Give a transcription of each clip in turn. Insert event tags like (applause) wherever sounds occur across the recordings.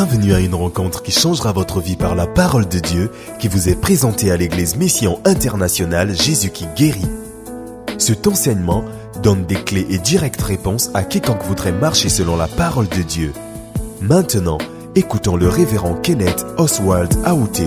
Bienvenue à une rencontre qui changera votre vie par la parole de Dieu qui vous est présentée à l'église Mission Internationale Jésus qui guérit. Cet enseignement donne des clés et directes réponses à quiconque voudrait marcher selon la parole de Dieu. Maintenant, écoutons le révérend Kenneth Oswald Aouté.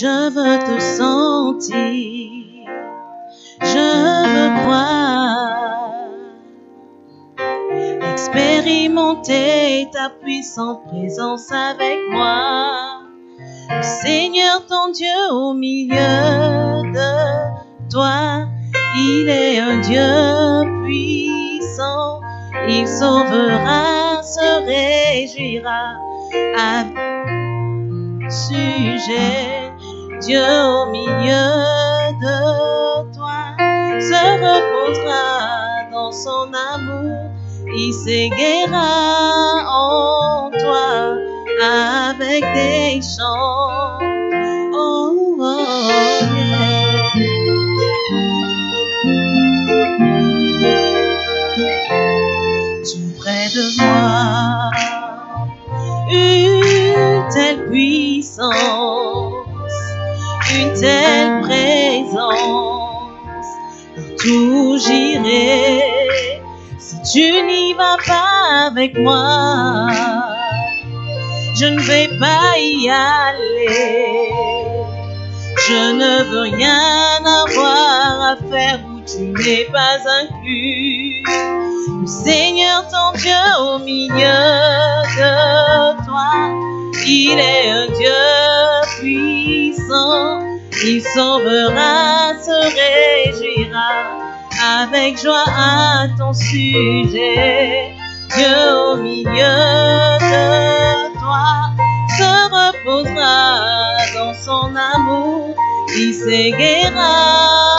Je veux te sentir, je veux croire, expérimenter ta puissante présence avec moi. Seigneur ton Dieu au milieu de toi, il est un Dieu puissant, il sauvera, se réjouira. À sujet. Dieu au milieu de toi se reposera dans son amour, il s'éguera en toi avec des chants. Oh, près de moi, une telle une telle présence, partout j'irai. Si tu n'y vas pas avec moi, je ne vais pas y aller. Je ne veux rien avoir à faire où tu n'es pas inclus. Seigneur ton Dieu au milieu de toi, il est un Dieu puissant. Il sauvera, se réjouira avec joie à ton sujet. Dieu au milieu de toi se reposera dans son amour, il s'éguera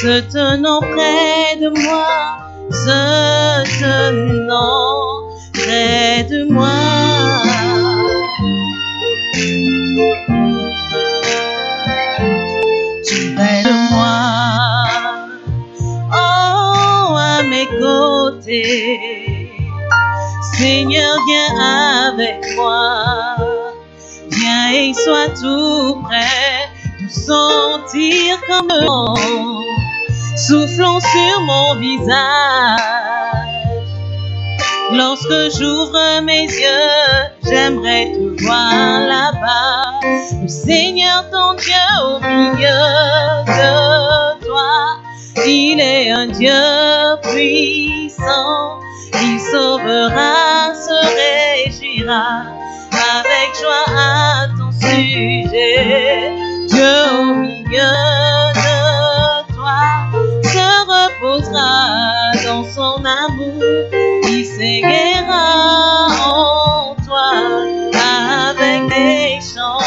se tenant près de moi, se tenant près de moi. Tout près de moi, oh à mes côtés. Seigneur, viens avec moi. Viens et sois tout près de sentir comme soufflant sur mon visage. Lorsque j'ouvre mes yeux, j'aimerais te voir là-bas. Le Seigneur ton Dieu au milieu de toi, il est un Dieu puissant. Il sauvera, se réjouira avec joie à ton sujet. Dieu au milieu dans son amour. Il s'éguera en toi avec des chants.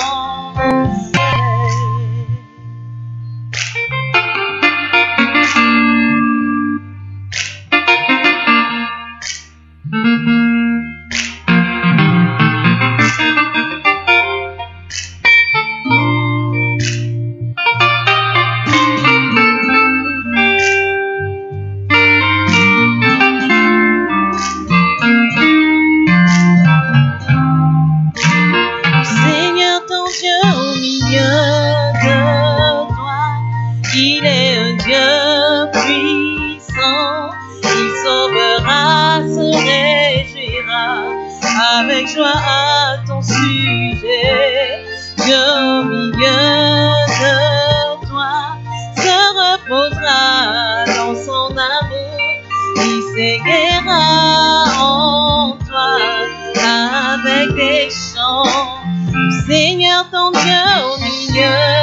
Avec joie à ton sujet. Dieu au milieu de toi se reposera dans son amour, il s'éguera en toi des chants. Seigneur ton Dieu au milieu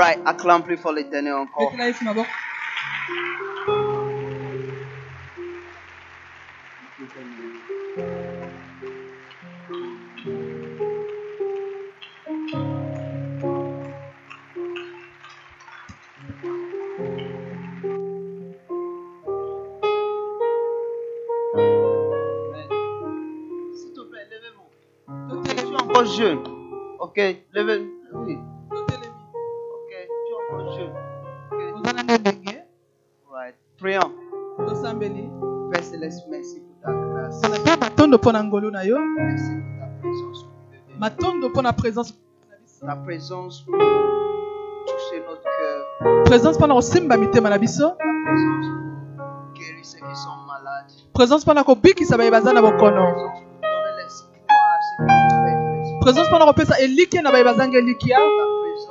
right, acclame plus for l'éternel encore. S'il te plaît, levez-vous. Je suis encore jeune. Ok, levez. Matondo mpo na ngolu na yo présence. matondo mpo na présence na biso Ta présence pour toucher notre cœur. présence mpona kosimba mitema na biso présence pour guérir ceux qui sont malades. présence mpona kobikisa baye baza na Ta bokono présence kopesa elikya na présence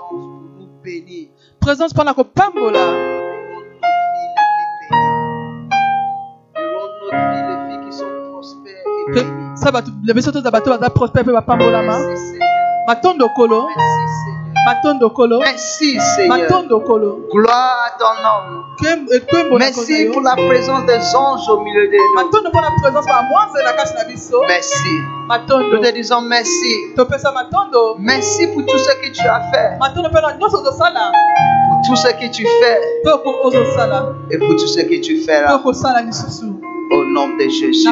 pour nous bénir. présence mpona kopambola Et rendre notre vie bénies. sa bato na biso toza bato baza prospère mpe bapambolama Merci Seigneur. matondo kolo Merci Seigneur. matondo kolo Merci Seigneur. matondo kolo Gloire à ton nom. Merci pour la présence des anges au milieu de nous. Merci. Nous te disons merci. Merci pour tout ce que tu as fait, pour tout ce que tu fais et pour tout ce que tu feras. Au nom de Jésus.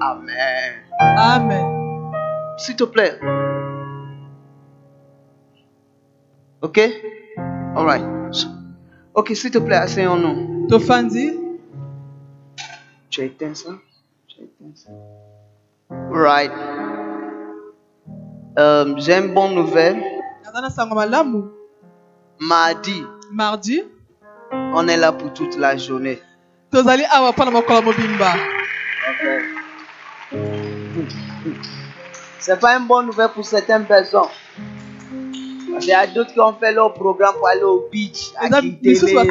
Amen. amen S'il te plaît. Ok? All right. Ok, s'il te plaît, asseyons-nous. tofandi Tu as éteint ça? Tu as éteint ça? Right. Euh, J'ai une bonne nouvelle. Mardi, mardi on est là pour toute la journée. tozali awa mpona mokolo mobimba C'est pas une bonne nouvelle pour certaines personnes. Qu'il y a d'autres qui ont fait leur programme pour aller au beach. à tout ça.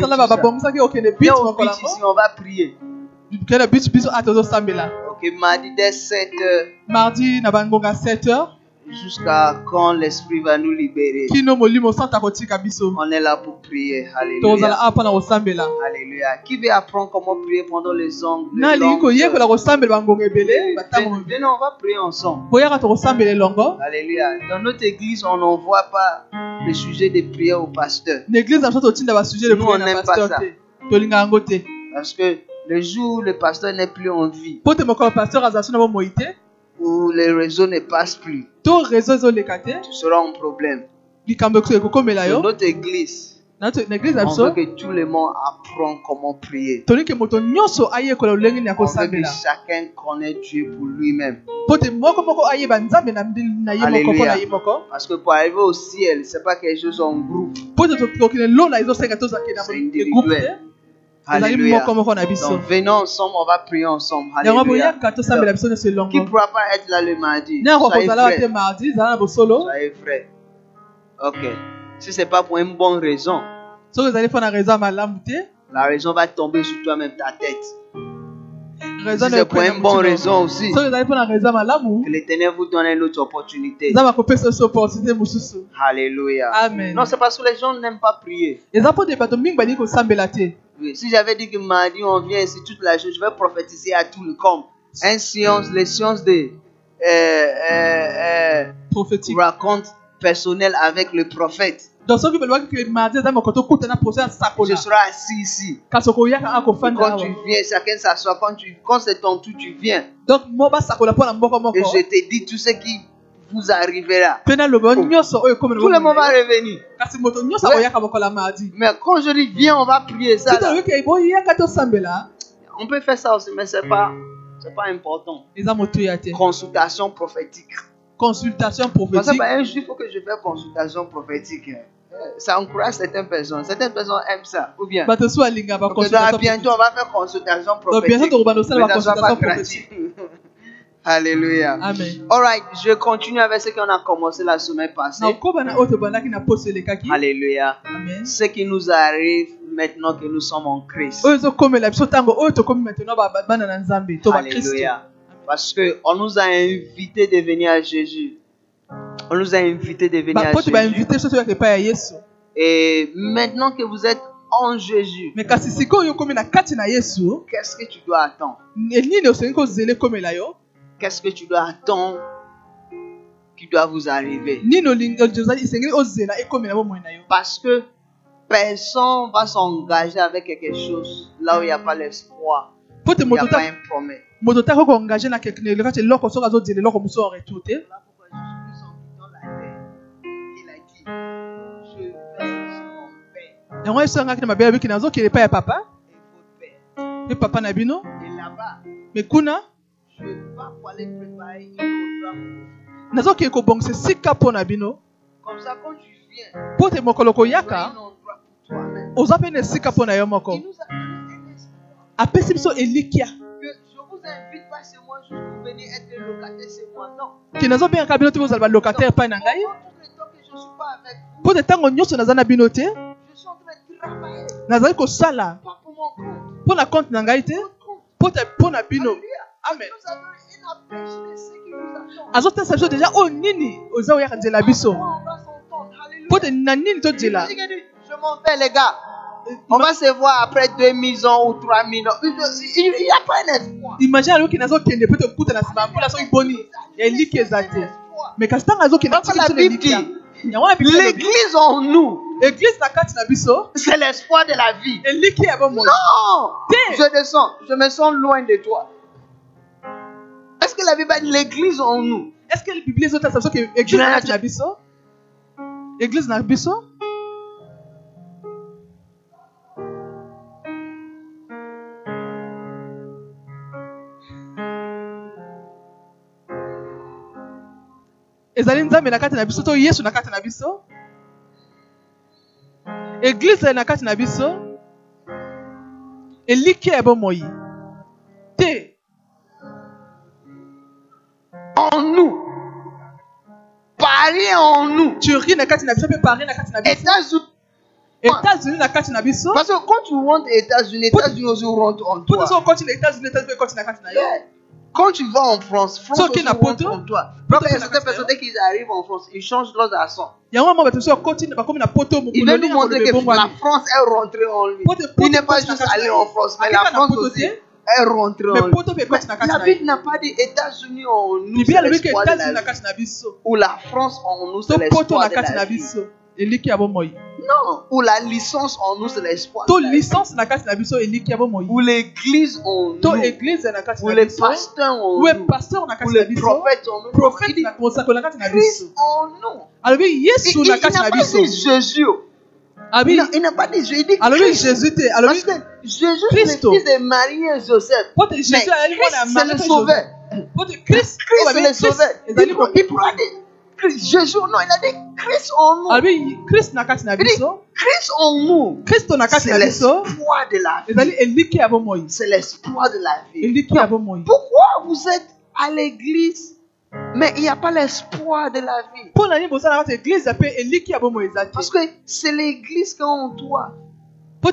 au beach ici, on va prier. Ok, mardi dès 7 heures mardi na bangonga 7 heures jusqu'à quand l'Esprit va nous libérer. On est là pour prier. Alléluia. Qui veut apprendre comment prier pendant les ongles Venez, on va prier ensemble. Alléluia. Dans notre église, on n'envoie pas le sujet de prière au pasteur. Nous, on na n'aime pas ça. Parce que le jour où le pasteur n'est plus en vie, où les réseaux ne passent plus, tu seras en problème. Dans notre église, On veut que tout le monde apprenne comment prier. On veut que chacun connaisse Dieu pour lui-même. moko Parce que pour arriver au ciel, c'est pas quelque chose en groupe. C'est individuel. Alléluia. Donc venons ensemble, on va prier ensemble. Alléluia. Qui ne pourra pas être là le mardi? Soyez frère. Soyez frère. Ok. Si c'est pas pour une bonne raison, la raison va tomber sur toi-même, ta tête. Si c'est pour une bonne raison aussi, que l'éternel vous donne une autre opportunité. Alléluia. amen Non, c'est parce que les gens n'aiment pas prier. Si j'avais dit que mardi on vient ici toute la journée, je vais prophétiser à tout le comme. Un science, les sciences de euh, euh, euh, raconte personnel avec le prophète. Je serai assis ici. quand tu viens, chacun s'assoit. Quand, tu, quand c'est ton tour, tu viens. Et je te dis tout ce qui vous arrivera. ekomi Tout le monde va revenir. Mais quand je dis viens, on va prier ça. là, on peut faire ça aussi, mais c'est pas, c'est pas important. Consultation prophétique. consultation Parce que prophétique un jour, il faut que je fasse consultation prophétique. Ça encourage certaines personnes. Certaines personnes aiment ça. Ou bien. Donc, bientôt, on va faire consultation prophétique. Mais ça soit pas gratuit. (laughs) Alléluia. amen Alright, je continue avec ce qu'on a commencé la semaine passée. Alléluia. amen Ce qui nous arrive maintenant que nous sommes en Christ. Alléluia. Parce que on nous a invités de venir à Jésus. On nous a invités de venir à bapo te Jésus. Et maintenant que vous êtes en Jésus, qu'est-ce que tu dois attendre? Qu'est-ce que tu dois attendre qui doit vous arriver? Parce que personne va s'engager avec quelque chose là où il n'y a pas l'espoir. Il n'y a pas ta- un promesse. moto taka koengage na keke- na kati eloko soki azozela eloko mosusu en retour te yango yesu yangaki na mabele abiki nazokende epai ya papa. Mpe papa na bino me kuna nazokende kobongisa esika mpo na bino Comme ça, quand tu viens, mpo te mokolo koyaka oza mpe na esika mpo na yo moko Il nous a donné un espoir. apesi biso elikya Que je vous invite pas chez moi juste pour venir être locataire chez moi. Non. ke nazobengaka bino te bozala balocataire epai na ngai? Mpo te ntango nyonso naza na bino te je suis en train de travailler. nazali kosala mpo na compte na ngai te mpo na bino. Amen. Il a une de qui azotesa biso deja oyo nini oza oyaka nzela biso. Mpo te na nini tozela Je m'en vais, les gars. On va se voir après 2000 ans ou 3000 ans. Il n'y a pas un espoir. imagine aloki nazokende mpe tokutana nsima mpona soki boni. eliki eza te me kasi ntango azokende Donc atiki la biso na Bible elikya dit, yango na bible. elobi, l'église en nous, na na biso. C'est l'espoir de la vie. Non. Je descends, je me sens loin de toi. Est-ce que la Bible dit l'église en nous? Est ce que ezotasa biso ke eglize na kati na biso eglize na biso ezali nzambe na kati na biso to yesu na kati na biso. Eglize na kati na biso. Elikya ya bomoi te En nous. Paris en nous. turie na kati na biso mpe paris na kati na biso États-Unis. états-unis na kati na biso Parce que quand tu rentres aux États-Unis, les États-Unis aussi rentrent en toi. te soki okoti na états-unis états-unis mpe ekoti na kati na yo. Quand tu vas en France, France So, aussi rentre en toi. Fait a certaines personnes, dès qu'ils arrivent en France, ils changent leurs accents. Il veut nous montrer que la France est rentrée en lui. Il n'est pas juste allé en France, mais la France aussi est rentrée en mais lui. kati La ye Bible n'a pas dit États-Unis en nous, c'est l'espoir de la vie. Ou la France en nous, to c'est l'espoir de la vie. eliki ya bomoi Non, ou la licence en nous, c'est l'espoir to la licence na kati na biso eliki ya bomoi Ou l'église en to nous. église na kati Ou na les biso pasteurs en ou nous. pasteur na Ou kati na les biso prophètes en nous. Prophète na kati na biso Christ en nous. alobi yesu na kati n'a biso Jésus. Il n'a pas dit, je dis Alors oui, Jésus était. Alors Parce Jésus est le fils de Marie et Joseph. Mais Jésus c'est le sauveur. Christ, c'est le sauveur. Il pourra dire Jésus, non, il a dit Christ en nous. Ah oui, Christ n'a qu'à Christ en nous. Christ n'a qu'à C'est l'espoir de la vie. C'est l'espoir de la vie. Pourquoi vous êtes à l'église mais il n'y a pas l'espoir de la vie. Parce que c'est l'église qu'on doit mpo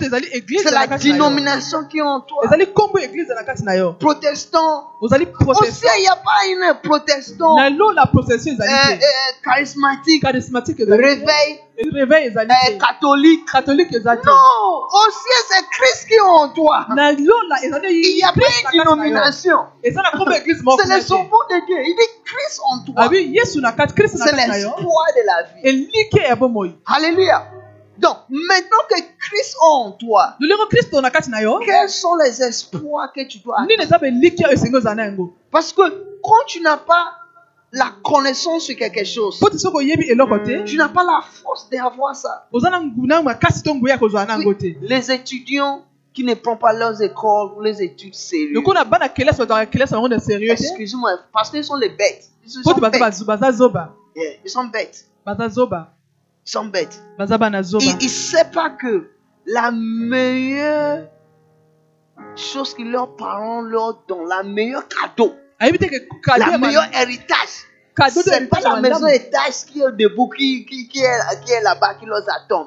C'est la dénomination qui est en toi. ezali nkombo ya eglize na kati na yo Protestant. ozali Aussi, protestant il n'y a pas une protestant na euh, ezali euh, charismatique, charismatique ezali te réveil, réveil ezali euh, catholique. catholique Non, aussi c'est Christ qui est en toi. na lola ezali Il n'y a pas une dénomination. eza na nkombo ya eglize moko C'est le sauveur de Dieu. Il dit Christ en toi. abi yesu na kati kristo na C'est kati na yo l'espoir de la vie. eliki ya bomoi Alléluia. Donc, maintenant que Christ en toi, quels sont les espoirs que tu dois atteindre Parce que quand tu n'as pas la connaissance sur quelque chose, tu n'as pas la force d'avoir ça. Les étudiants qui ne prennent pas leurs écoles, ou les études sérieuses. Excusez-moi, parce qu'ils sont les bêtes. Ils sont bêtes. Ils sont bêtes s'embête. Il ne sait pas que la meilleure chose que leurs parents leur donnent, la meilleure cadeau, la meilleure héritage, c'est pas la maison étage qui est debout, qui, qui, qui est, qui est là-bas, qui leur attend.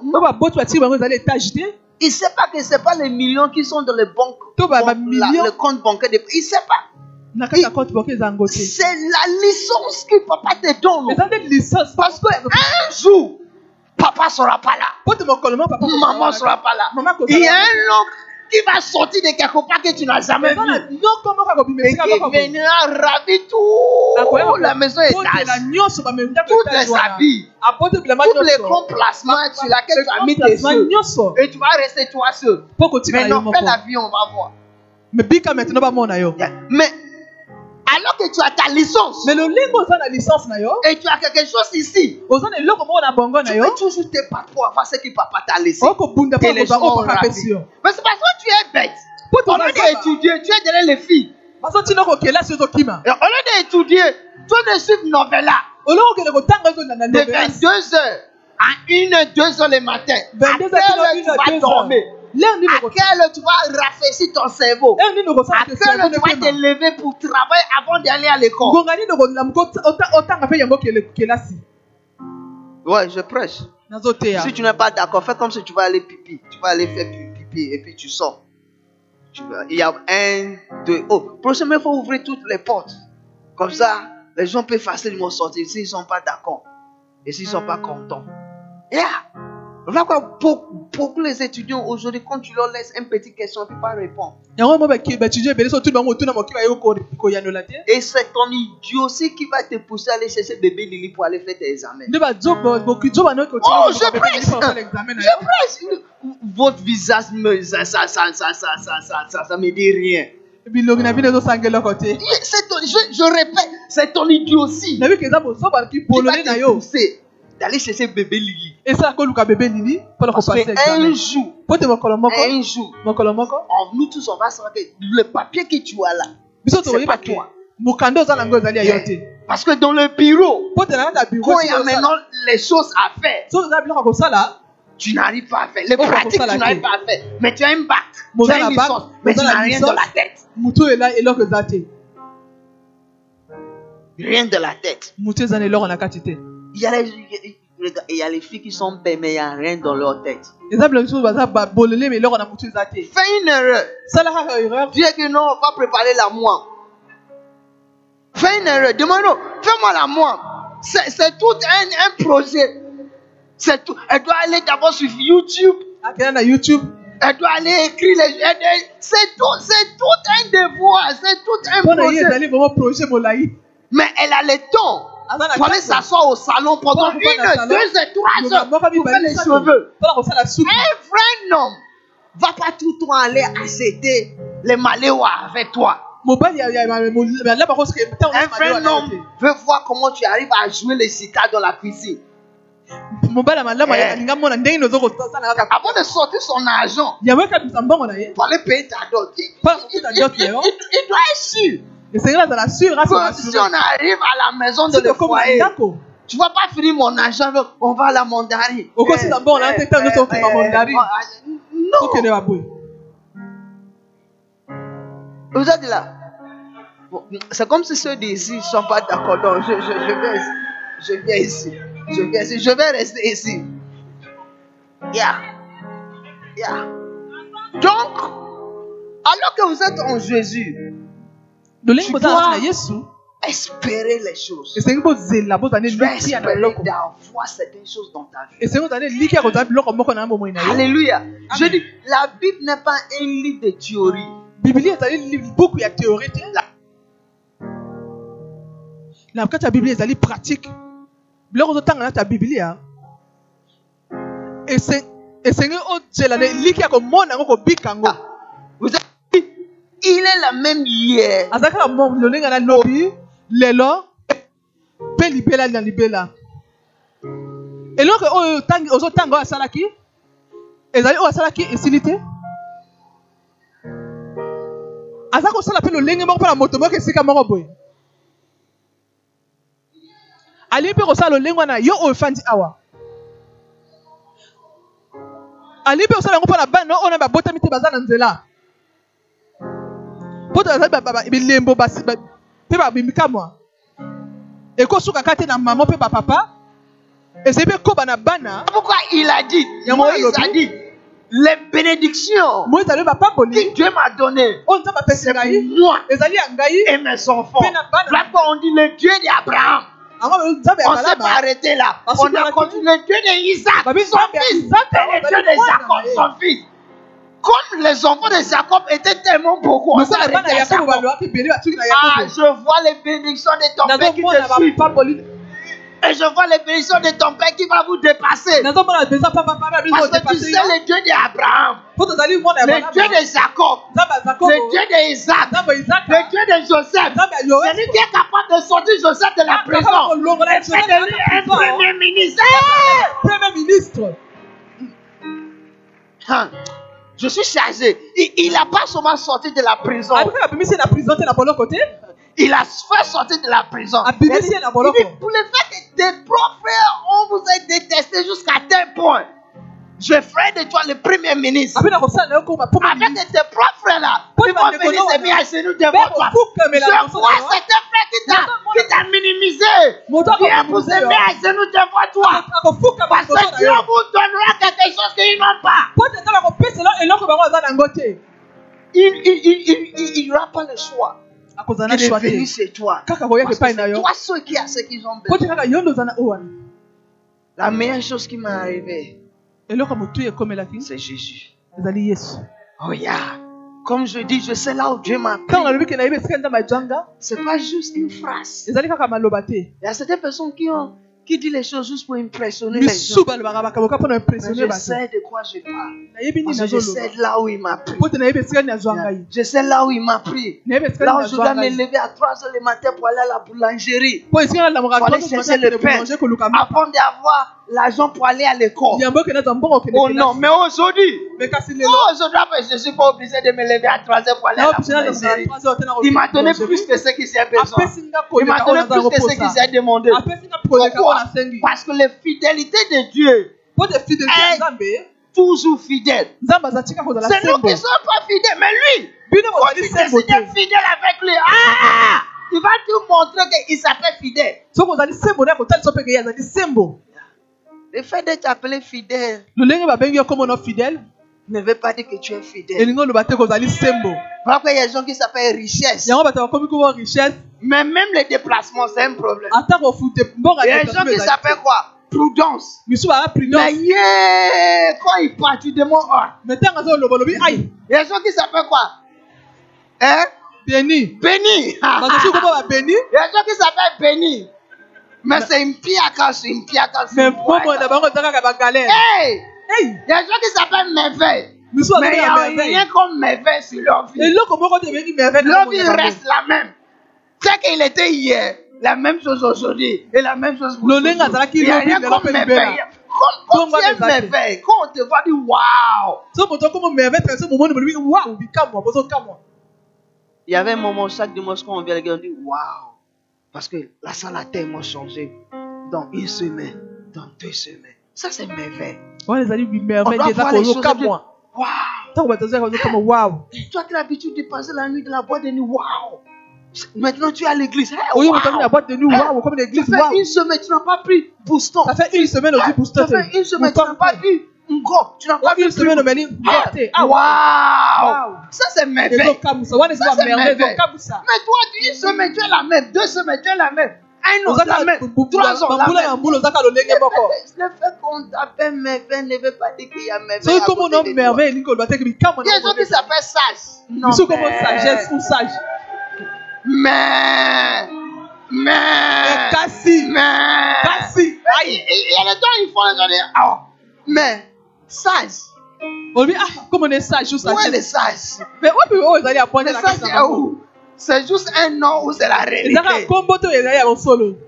Il ne sait pas que ce n'est pas les millions qui sont dans les banques, le compte bancaire. Il ne sait pas. C'est la licence que papa te donne. Parce que un jour, Papa sera pas là. Maman sera pas là. Il y a un oncle qui va sortir de quelque part que tu n'as jamais vu. Et qui viendra ravir toute la maison et Toutes les habits, tous les grands placements sur lesquels tu as mis tes yeux. Et tu vas rester toi seul. Maintenant, fais l'avion, on va voir. Mais alors que tu as ta licence. Et tu as quelque chose ici. Tu peux toujours te battre face ce que papa t'a laissé. Mais c'est parce que tu es bête. Pour ton étudier, tu es derrière les filles. Parce que tu n'as au lieu d'étudier, toi ne suis novella. Au lieu de 22 heures à 1 2 heures le matin. tu vas dormir. À quelle heure tu vas rafraîchir ton cerveau? À quelle heure tu vas cerveau te lever pour travailler avant d'aller à l'école? Ouais, je prêche. nazoteya Si tu n'es pas d'accord, fais comme si tu vas aller pipi. Tu vas aller faire pi- pipi et puis tu sors. Tu vas- Il y a un, deux. Oh, prochainement, il faut ouvrir toutes les portes. Comme ça, les gens peuvent facilement sortir s'ils ne sont pas d'accord. Et s'ils ne sont pas contents. Yeah. Voilà quoi, pour, pour les étudiants aujourd'hui, quand tu leur laisses une petite question, ils ne peuvent pas répondre. koyanola te Et c'est ton idiotie qui va te pousser à aller chercher bébé Lily pour aller faire tes examens. bazoba noki Oh, je presse. na Je presse. Votre visage, me, ça, ça, ça, ça, ça, ça, ça, ça, ça me dit rien. C'est ton- je, je répète, c'est ton idiotie qui va te pousser d'aller chercher bébé Lili. Et ça, quand Lucas bébé Lili, pendant qu'on passe un jour, un jour, on, nous tous on va se rendre le papier que tu as là, c'est pas toi. Eh, parce que dans le bureau, quand il y a maintenant les choses à faire, tu n'arrives pas à faire. Les pratiques, tu n'arrives pas à faire. Mais tu as un bac, tu as une licence, mais tu n'as rien dans la tête. Rien de la tête. Il y a les, il y a les filles qui sont belles, mais il n'y a rien dans leur tête. Fais une erreur. Dieu que non, on va préparer la moi. Fais une erreur. Demande, fais-moi la moi. C'est tout un, un projet. C'est tout. Elle doit aller d'abord sur YouTube. na youtube Elle doit aller écrire les. C'est tout, c'est tout un devoir. C'est tout un projet. Mais elle a le temps. Vous allez s'asseoir au salon pendant une, deux et trois heures pour faire les cheveux. Un vrai homme va pas tout le temps aller acheter les maléois avec toi. Un vrai homme veut voir comment tu arrives à jouer les citas dans la cuisine. Eh. Avant de sortir son argent, pour aller payer ta dot, il doit être sûr esengeli azala sur que si on arrive à la maison de le foyer, tu vas pas finir mon argent, on va à la mandarine. Au cours, c'est d'abord, on a un temps, nous sommes à mandarine. Non, vous êtes là. C'est comme si ceux d'ici ne sont pas d'accord. Donc, je, je, je, vais, je viens ici. Je viens ici. Je vais rester ici. Yeah. Yeah. Donc, alors que vous êtes en Jésus, Tu dois- na espérez les choses. Tu dois na espérer d'avoir certaines choses dans ta vie. na na Alléluia. Je dis, la Bible n'est pas un livre de théorie. biblia ezali li- buku ya théorie te na kati ya biblia ezali pratique biloko ozotanga nati ya biblia ese- esengi ozela na eliki ya komona yango kobika yango Ah, Vous dit, il est la même hier. eloko oyo ozotanga oyo asalaki. Ezali oyo asalaki esili te aza kosala mpe lolenge moko mpona moto. Moko esika moko boye alingi mpe kosala lolenge wana. Yo oyo efandi awa. Alingi mpe kosala yango mpona bana oyo na babotami te baza na nzela mpo bilembo mpe na mama mpe bapapa ezali mpe koba na bana. Pourquoi il a dit, les bénédictions que Dieu m'a données, oyo nzambe apesi c'est pour ngai. moi ezali ya ngai. et mes enfants. Puis na bana. Là, quand on dit le Dieu d'Abraham, on s'est pas arrêté là. On a continué le Dieu d'Isaac, son fils, et le Dieu de Jacob, son fils. Comme les enfants de Jacob étaient tellement beaucoup, on s'est arrêté à Jacob. Ah, je vois les bénédictions de ton père qui te suivent. Et je vois les bénédictions de ton père qui va vous dépasser. Parce que tu sais le Dieu d'Abraham, le Dieu de Jacob, le Dieu d'Isaac, le Dieu de Joseph. C'est lui qui est capable de sortir Joseph de la Ah, prison et lui un premier ministre. Hey! premier ministre Hein. Je suis chargé. Il n'a pas seulement sorti de la prison, il a fait sortir de la prison. Il dit, pour le fait que tes propres frères, on vous a détesté jusqu'à tel point. Je ferai de toi le premier ministre. Avec tes propres frères là, Pour ils les vont bandeko venir se non, mettre à genoux devant toi. Je vois certains frères qui t'a minimisé. Viens pour se mettre à genoux devant toi. Parce que Dieu vous donnera quelque chose qu'ils n'ont pas. Il il aura pas le choix. akozala na Il est venu chez toi. Parce que toi ceux qui a ce qu'ils ont besoin. La meilleure chose qui m'est arrivée, c'est Jésus. Oh yeah. Comme je dis, je sais là où Dieu m'a C'est pas juste une phrase. Il y a certaines personnes qui ont qui disent les choses juste pour impressionner les gens. Mais je sais de quoi je parle. Parce que je sais là où il m'a pris. Je sais là où il m'a pris. Là où je dois me lever à 3 heures le matin pour aller à la boulangerie. po esika nalamaka Faut aller chercher le pain. Avant d'avoir l'argent pour aller à l'école. Oh non, mais aujourd'hui, oh, aujourd'hui, je ne suis pas obligé de me lever à 3 heures pour aller à la boulangerie. Il m'a donné plus que ce qu'il s'est besoin. Il m'a donné plus que ce qu'il s'est demandé. Pourquoi Parce que la fidélité de Dieu, nzambe toujours fidèle. C'est nous qui ne sommes pas fidèles, mais lui, quand tu décides fidèle avec lui, ah, il va te montrer qu'il s'appelle fidèle. Le fait d'être appelé fidèle ne veut pas dire que tu es fidèle. Pourquoi il y a des gens qui s'appellent richesse. Mais même les déplacements, c'est un problème. Il y a des gens qui s'appellent quoi? Prudence. Mais yeah, quand il part, tu demandes. ah. mais Il y a des gens qui s'appellent quoi? Hein? Béni. babeni Il y a des gens qui s'appellent Béni. Mais c'est une c'est une piaka. c'est mais une na bango eza kaka bagalere Hey ei Il y a des gens qui s'appellent merveille. Mais il n'y a rien comme merveille sur leur vie. Leur vie reste la même. C'est qu'il était hier. la même chose aujourd'hui et la même chose pour azalaki Il y a rien comme merveille. Comme merveille, quand on te voit dire waouh. Il y avait un moment chaque dimanche quand on vient, on dit waouh. Parce que la salle a tellement changé dans une semaine, dans deux semaines. Ça, c'est merveille. On doit voir les choses. Waouh. Toi, tu as l'habitude de passer la nuit dans la boîte de nuit. Waouh. Maintenant, tu es à l'église. Hey, nuit waw comme une Ça fait une semaine, tu n'as pas pris Bouston. ça fait une semaine ozwi booster Ça fait une semaine, tu n'as pas vu Ngo. Tu n'as pas vu une semaine omeli Ah, te Waouh. Ça, c'est merveille. ezokamusa wana eza Ça, c'est bamerveille merveille. ezokamusa Mais toi, tu une semaine, tu es la même. Deux semaines, tu es la même. Un an, la même. Trois ans, la même. Le fait qu'on t'appelle merveille ne veut pas dire qu'il y a merveille. côté no de toi. merveille Il y a des gens qui s'appellent sage. Non, biso komo mais- sagesse ou sage Mais. Mais. kasi Mais. kasi Il y a des gens, ils font les gens dire, oh, mais sage. olobi ah komo ne sage ou Où est le sage? Mais na sage, c'est où? C'est juste un nom ou c'est la réalité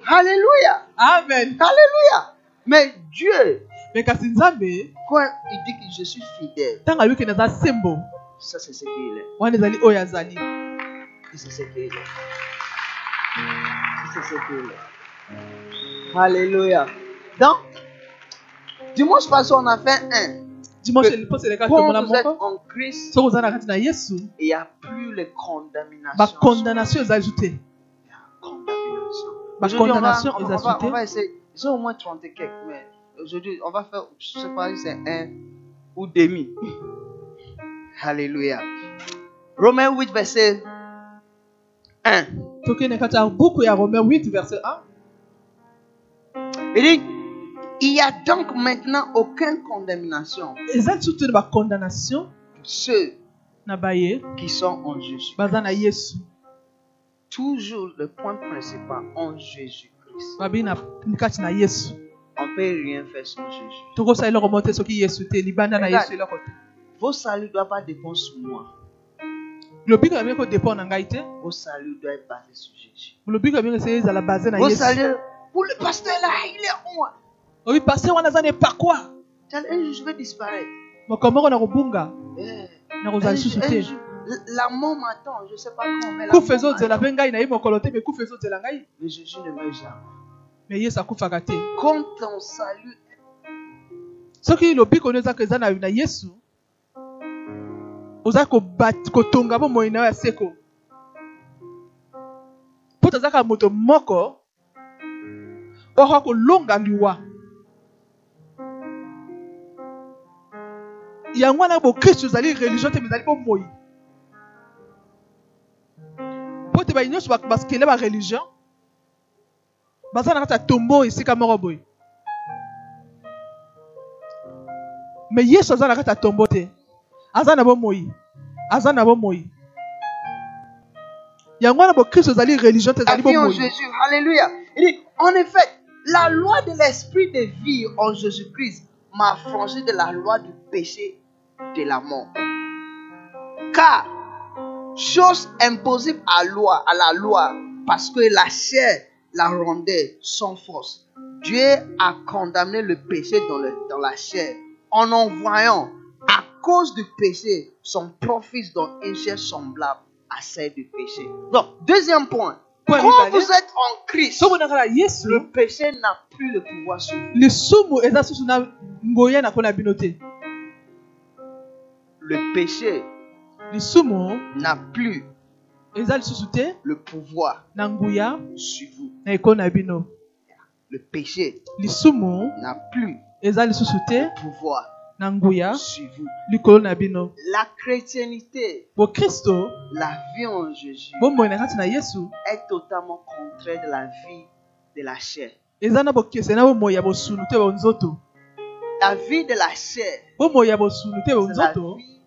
Alléluia. amen Alléluia. Mais Dieu, quand il dit que je suis fidèle, ça c'est ce qu'il est. qu'il est. Alléluia. Donc, dimanche passé, on a fait un. dimanche Que- liposo eleka Quand tomona vous êtes moko en Christ, soki oza na kati na yesu il n'y a plus les condamnations. bakondamnation ezali zu te Condamnation. Bah, Aujourd'hui, on va, condamnation, on, ils va, essayer. J'ai au moins 30 et quelques, mais aujourd'hui, on va faire, je sais pas si c'est un ou demi. (laughs) Alléluia. Romains 8, verset 1 Il dit, il n'y a donc maintenant aucune condamnation pour ceux qui sont en Jésus. Toujours le point principal en Jésus-Christ. On ne peut rien faire sans Jésus. Vos saluts ne doivent pas dépendre sur moi. Vos saluts doivent être basés sur Jésus. Vos yesu saluts, pour le pasteur là, il est où? Wana aza na epakwa Tel un jour, je vais disparaître. lisusu jour- un te jour, La mort m'attend, je ne sais pas quand. Mais, la mort m'attend. mais Jésus ne meurt jamais. me yesu akufaka te Quand ton salut soki lobiko no ezaka eza na na yesu oza kotonga bomoi na yo ya seko. Mpo tozalaka moto moko okoka kolonga liwa yango wana bokristo ezali religion te me ezali bomoi mpo te bayi nyonso bakele bareligion baza na kati ya tombo esika moko boye. Me yesu aza na kati ya tombo te aza na bomoi aza na bomoi yango wana bokristo ezali religion te ezali bomoi Jésus. Alléluia. Il dit, en effet, la loi de l'esprit de vie en Jésus-Christ m'a affranchi de la loi du péché de la mort. Car, chose impossible à, loi, à la loi, parce que la chair la rendait sans force. Dieu a condamné le péché dans, le, dans la chair en envoyant, cause du péché, son propre fils dans une chair semblable à celle du péché. Donc, deuxième point. Quand vous êtes en Christ, le péché n'a plus le pouvoir sur vous. Le péché n'a plus le pouvoir sur vous. Le péché n'a plus le pouvoir na nguya likolo na bino La chrétienté, bokristo la vie en Jésus, bomoi na kati na yesu. Est totalement contraire de la vie de la chair. eza na bokese na bomoi ya bosunu te bonzoto La vie de la chair, bomoi ya bosunu c'est la bonzoto vie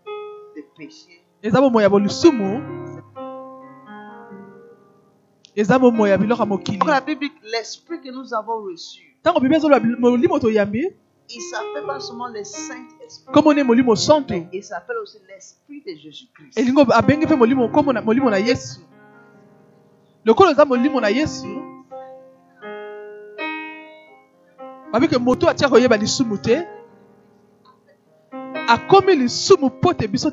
de péché. eza bomoi ya bolisumu eza bomoi ya biloko ya mokili. Ntango bible ezoloba molimo toyambi il s'appelle pas seulement le Saint-Esprit. Il s'appelle aussi l'Esprit de Jésus-Christ. Elingo abenge pe molimo komo na molimo na Yesu. Lokolo za molimo na Yesu. moto atiaka koyeba lisumu te akomi lisumu mpo te biso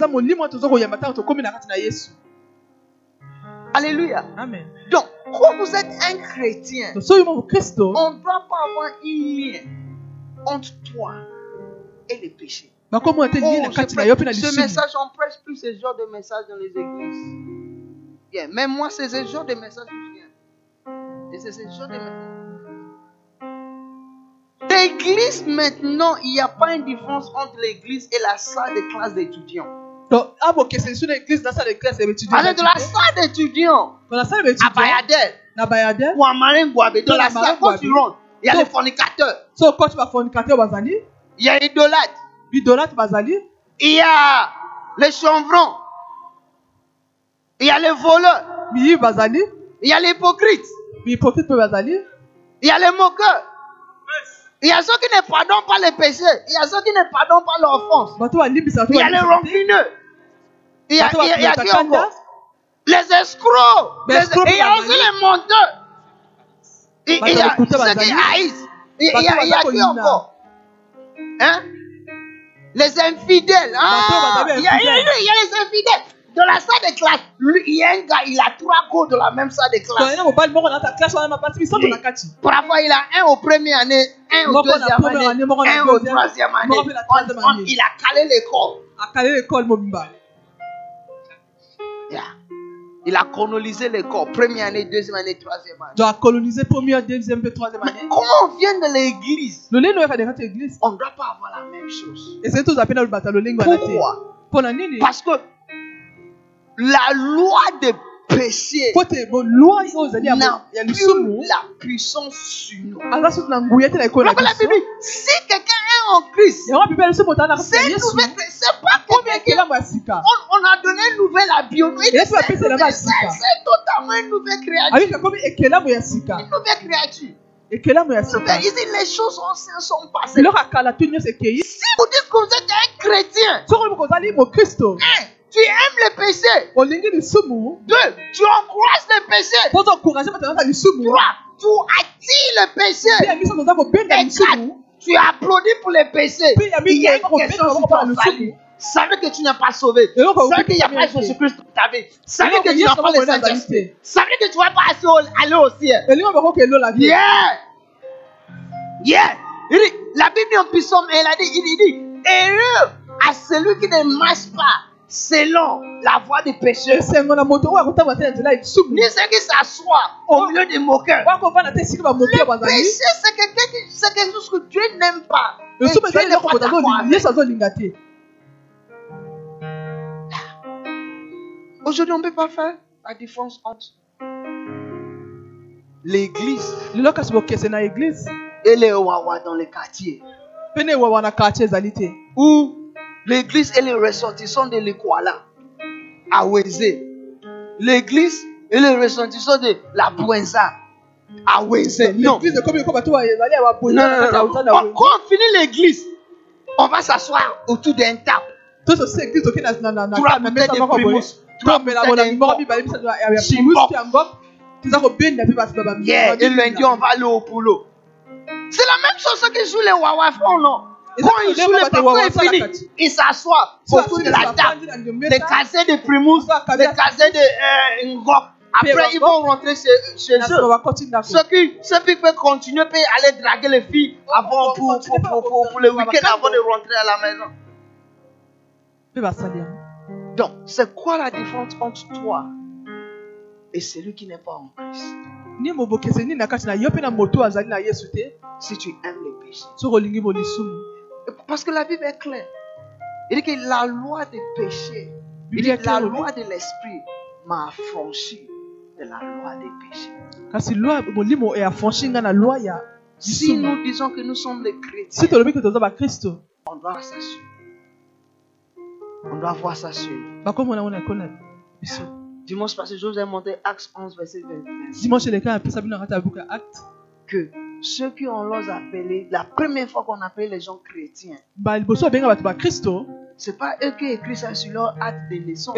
eza molimo wana toza koyamba ntango tokomi na kati na yesu Alléluia. amen Donc, quand vous êtes un chrétien, mokristo on ne doit pas avoir un lien entre toi et le péché. na Oh, kati je na yo mpe na prêche- ce message, on prêche plus ce genre de message dans les églises. Bien, Même moi, c'est ce genre de message que je viens. Et c'est ce genre de message. L'église, maintenant, il n'y a pas une différence entre l'église et la salle de classe d'étudiants. To abokese lisu na église na sala église ya baétudiant Allez de la salle d'étudiants. To na sala à baétudiant Bayadel. Ou à Marin Guabé, dans Dans la la salle, quand tu rentres, il y a Donc- les fornicateurs, so okoti bafornicateur bazali il y a les idolâtres, bidolate bazali il y a les chanvrons, il y a les voleurs, bazali il y a les hypocrites. bihypocrite mpe bazali Il y a les moqueurs. Il y a ceux qui ne pardonnent pas les péchés. Il y a ceux qui ne pardonnent pas l'offense. bato Il y a les rancuneux. Il y a, il y a, il a Les escrocs. Les et il y a aussi les menteurs. Il y a ceux qui haïssent. Il y a, il y a qui encore Hein Les infidèles. Ah, il, y a, il, y a, infidèles. il y a les infidèles. Dans la salle de classe, lui, il y a un gars, il a trois cours de la même salle de classe. Parfois, il a un au premier année, un au deuxième année, un au troisième année. On- on- il a calé l'école. akale l'école mobimba Yeah. Il a colonisé l'école. Première année, deuxième année, troisième année. donc acolonise première deuxième troisième Mais année comment on vient de l'église On ne doit pas avoir la même chose. Pourquoi? Parce que la loi des péchés n'a plus la puissance sur nous. Rappelez la Bible. Si quelqu'un en Christ, c'est pas quelqu'un on, on a donné une nouvelle à Bio. C'est totalement une nouvelle créature. sika. Une nouvelle créature. Nouvelle- Il dit les choses anciennes sont passées. Si vous dites que vous êtes un chrétien, un, tu aimes les péchés. olingi lisumu Deux, tu encourages naza lisumu Trois, tu attires toza kobenga Et quatre, tu applaudis pour les péchés. Il y a chose va sur ton le salut. Savez que tu n'es pas sauvé. Savez qu'il n'y a pas Jésus-Christ dans ta vie. Savez que tu n'as pas le va dans la Saint-Esprit. vie. Savez que tu ne vas pas aller au ciel. Yeah. Yeah. Il dit, la Bible en psaume, elle a dit, il dit, heureux à celui qui ne marche pas selon la voie des pécheurs, ni ceux qui s'assoient au milieu des moqueurs. Le péché, c'est quelque chose que Dieu n'aime pas. Et Dieu pas te Aujourd'hui, on ne peut pas faire la différence entre l'église et les wawa dans les quartiers. pene l'église et les ressortissants de l'Ekwala à. L'église et les ressortissants de la Bouenza à. Non. l'église Non, non, non, non. Quand, on finit l'église, on va s'asseoir autour d'un table. Tu vas des primus. Tu vas des Yeah, et lundi, on va aller au boulot. C'est la même chose que joue les Wawa font, non? Quand ça, ils les jouent les Wawa, parfois, Wawa, ils ça, la finissent. carte. Ils s'assoient So, autour de la table. Les casés de Primus, les casés de euh, Ngok. Après, ils vont rentrer chez, chez na eux. nsima bakoti ndako Ceux qui, ceux qui peuvent continuer peuvent aller draguer les filles avant, pour, pour, pour, pour, pour le week-end avant de rentrer à la maison. Donc, c'est quoi la différence entre toi et celui qui n'est pas en Christ? Si tu aimes les péchés. Parce que la Bible est claire. Il dit que la loi des péchés, il dit la loi de l'esprit m'a affranchi de la loi des péchés. Si nous disons que nous sommes les si chrétiens, on doit s'assurer. On doit voir ça sur Dimanche passé, je vous ai montré Acte 11, verset 21. dimanche apesa bino na kati ya buku ya acte Que ceux qui ont leur appelé, la première fois qu'on appelait les gens chrétiens, C'est pas eux qui écrivent ça sur leur acte de naissance.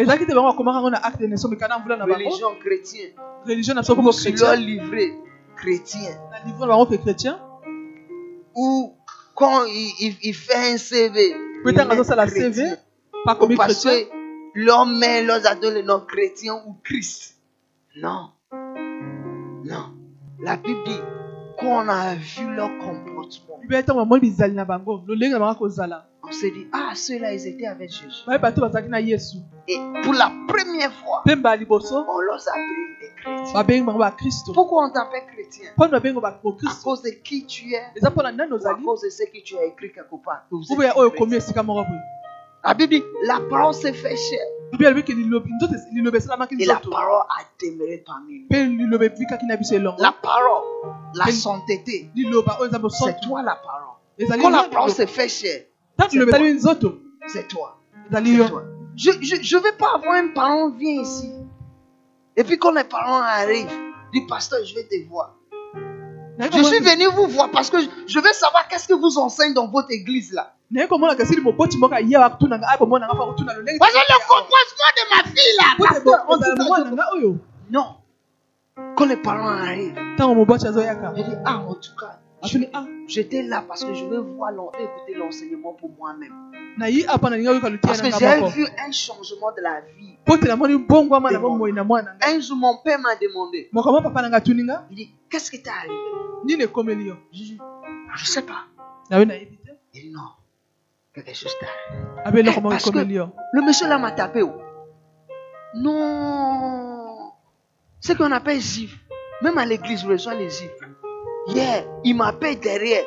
Religion chrétienne. religion kombo sur leur livret chrétien. Ou quand il, il, il fait un CV. met pas parce que leur mère leur a donné le nom chrétien ou Christ. Non. Non. La Bible dit qu'on a vu leur comportement. On s'est dit, ah, ceux-là, ils étaient avec Jésus. Et pour la première fois, on leur a appelé des chrétiens. bango bakristo Pourquoi on t'appelle chrétien? À cause de qui tu es? À cause de ce que tu as écrit quelque part. boye La Bible dit, la parole s'est fait chair et la parole a demeuré parmi nous. La parole, la sainteté, c'est toi la parole. Quand la parole s'est fait nzoto c'est toi. toi. Je ne je, je vais pas avoir un parent vient ici. Et puis quand les parents arrivent, dit pasteur, je vais te voir. Je suis venu vous voir parce que je- veux savoir qu'est-ce que vous enseignez dans votre église là. Parce que le comportement de ma fille là, on dit oyo Non. Quand les parents arrivent, je dis, ah, en tout cas, je- atuni ah j'étais là parce que je veux voir écouter l'enseignement pour moi-même. Parce que j'ai vu un changement de la vie. Un jour, mon père m'a demandé, il dit, qu'est-ce qui t'est arrivé? Je dis, je sais pas. Il dit, non, quelque chose t'est arrivé. eloko Eh, parce que- Le monsieur là m'a tapé. Non. Ce qu'on appelle juif. Même à l'église, je reçois les juifs. Hier, il m'appelle derrière.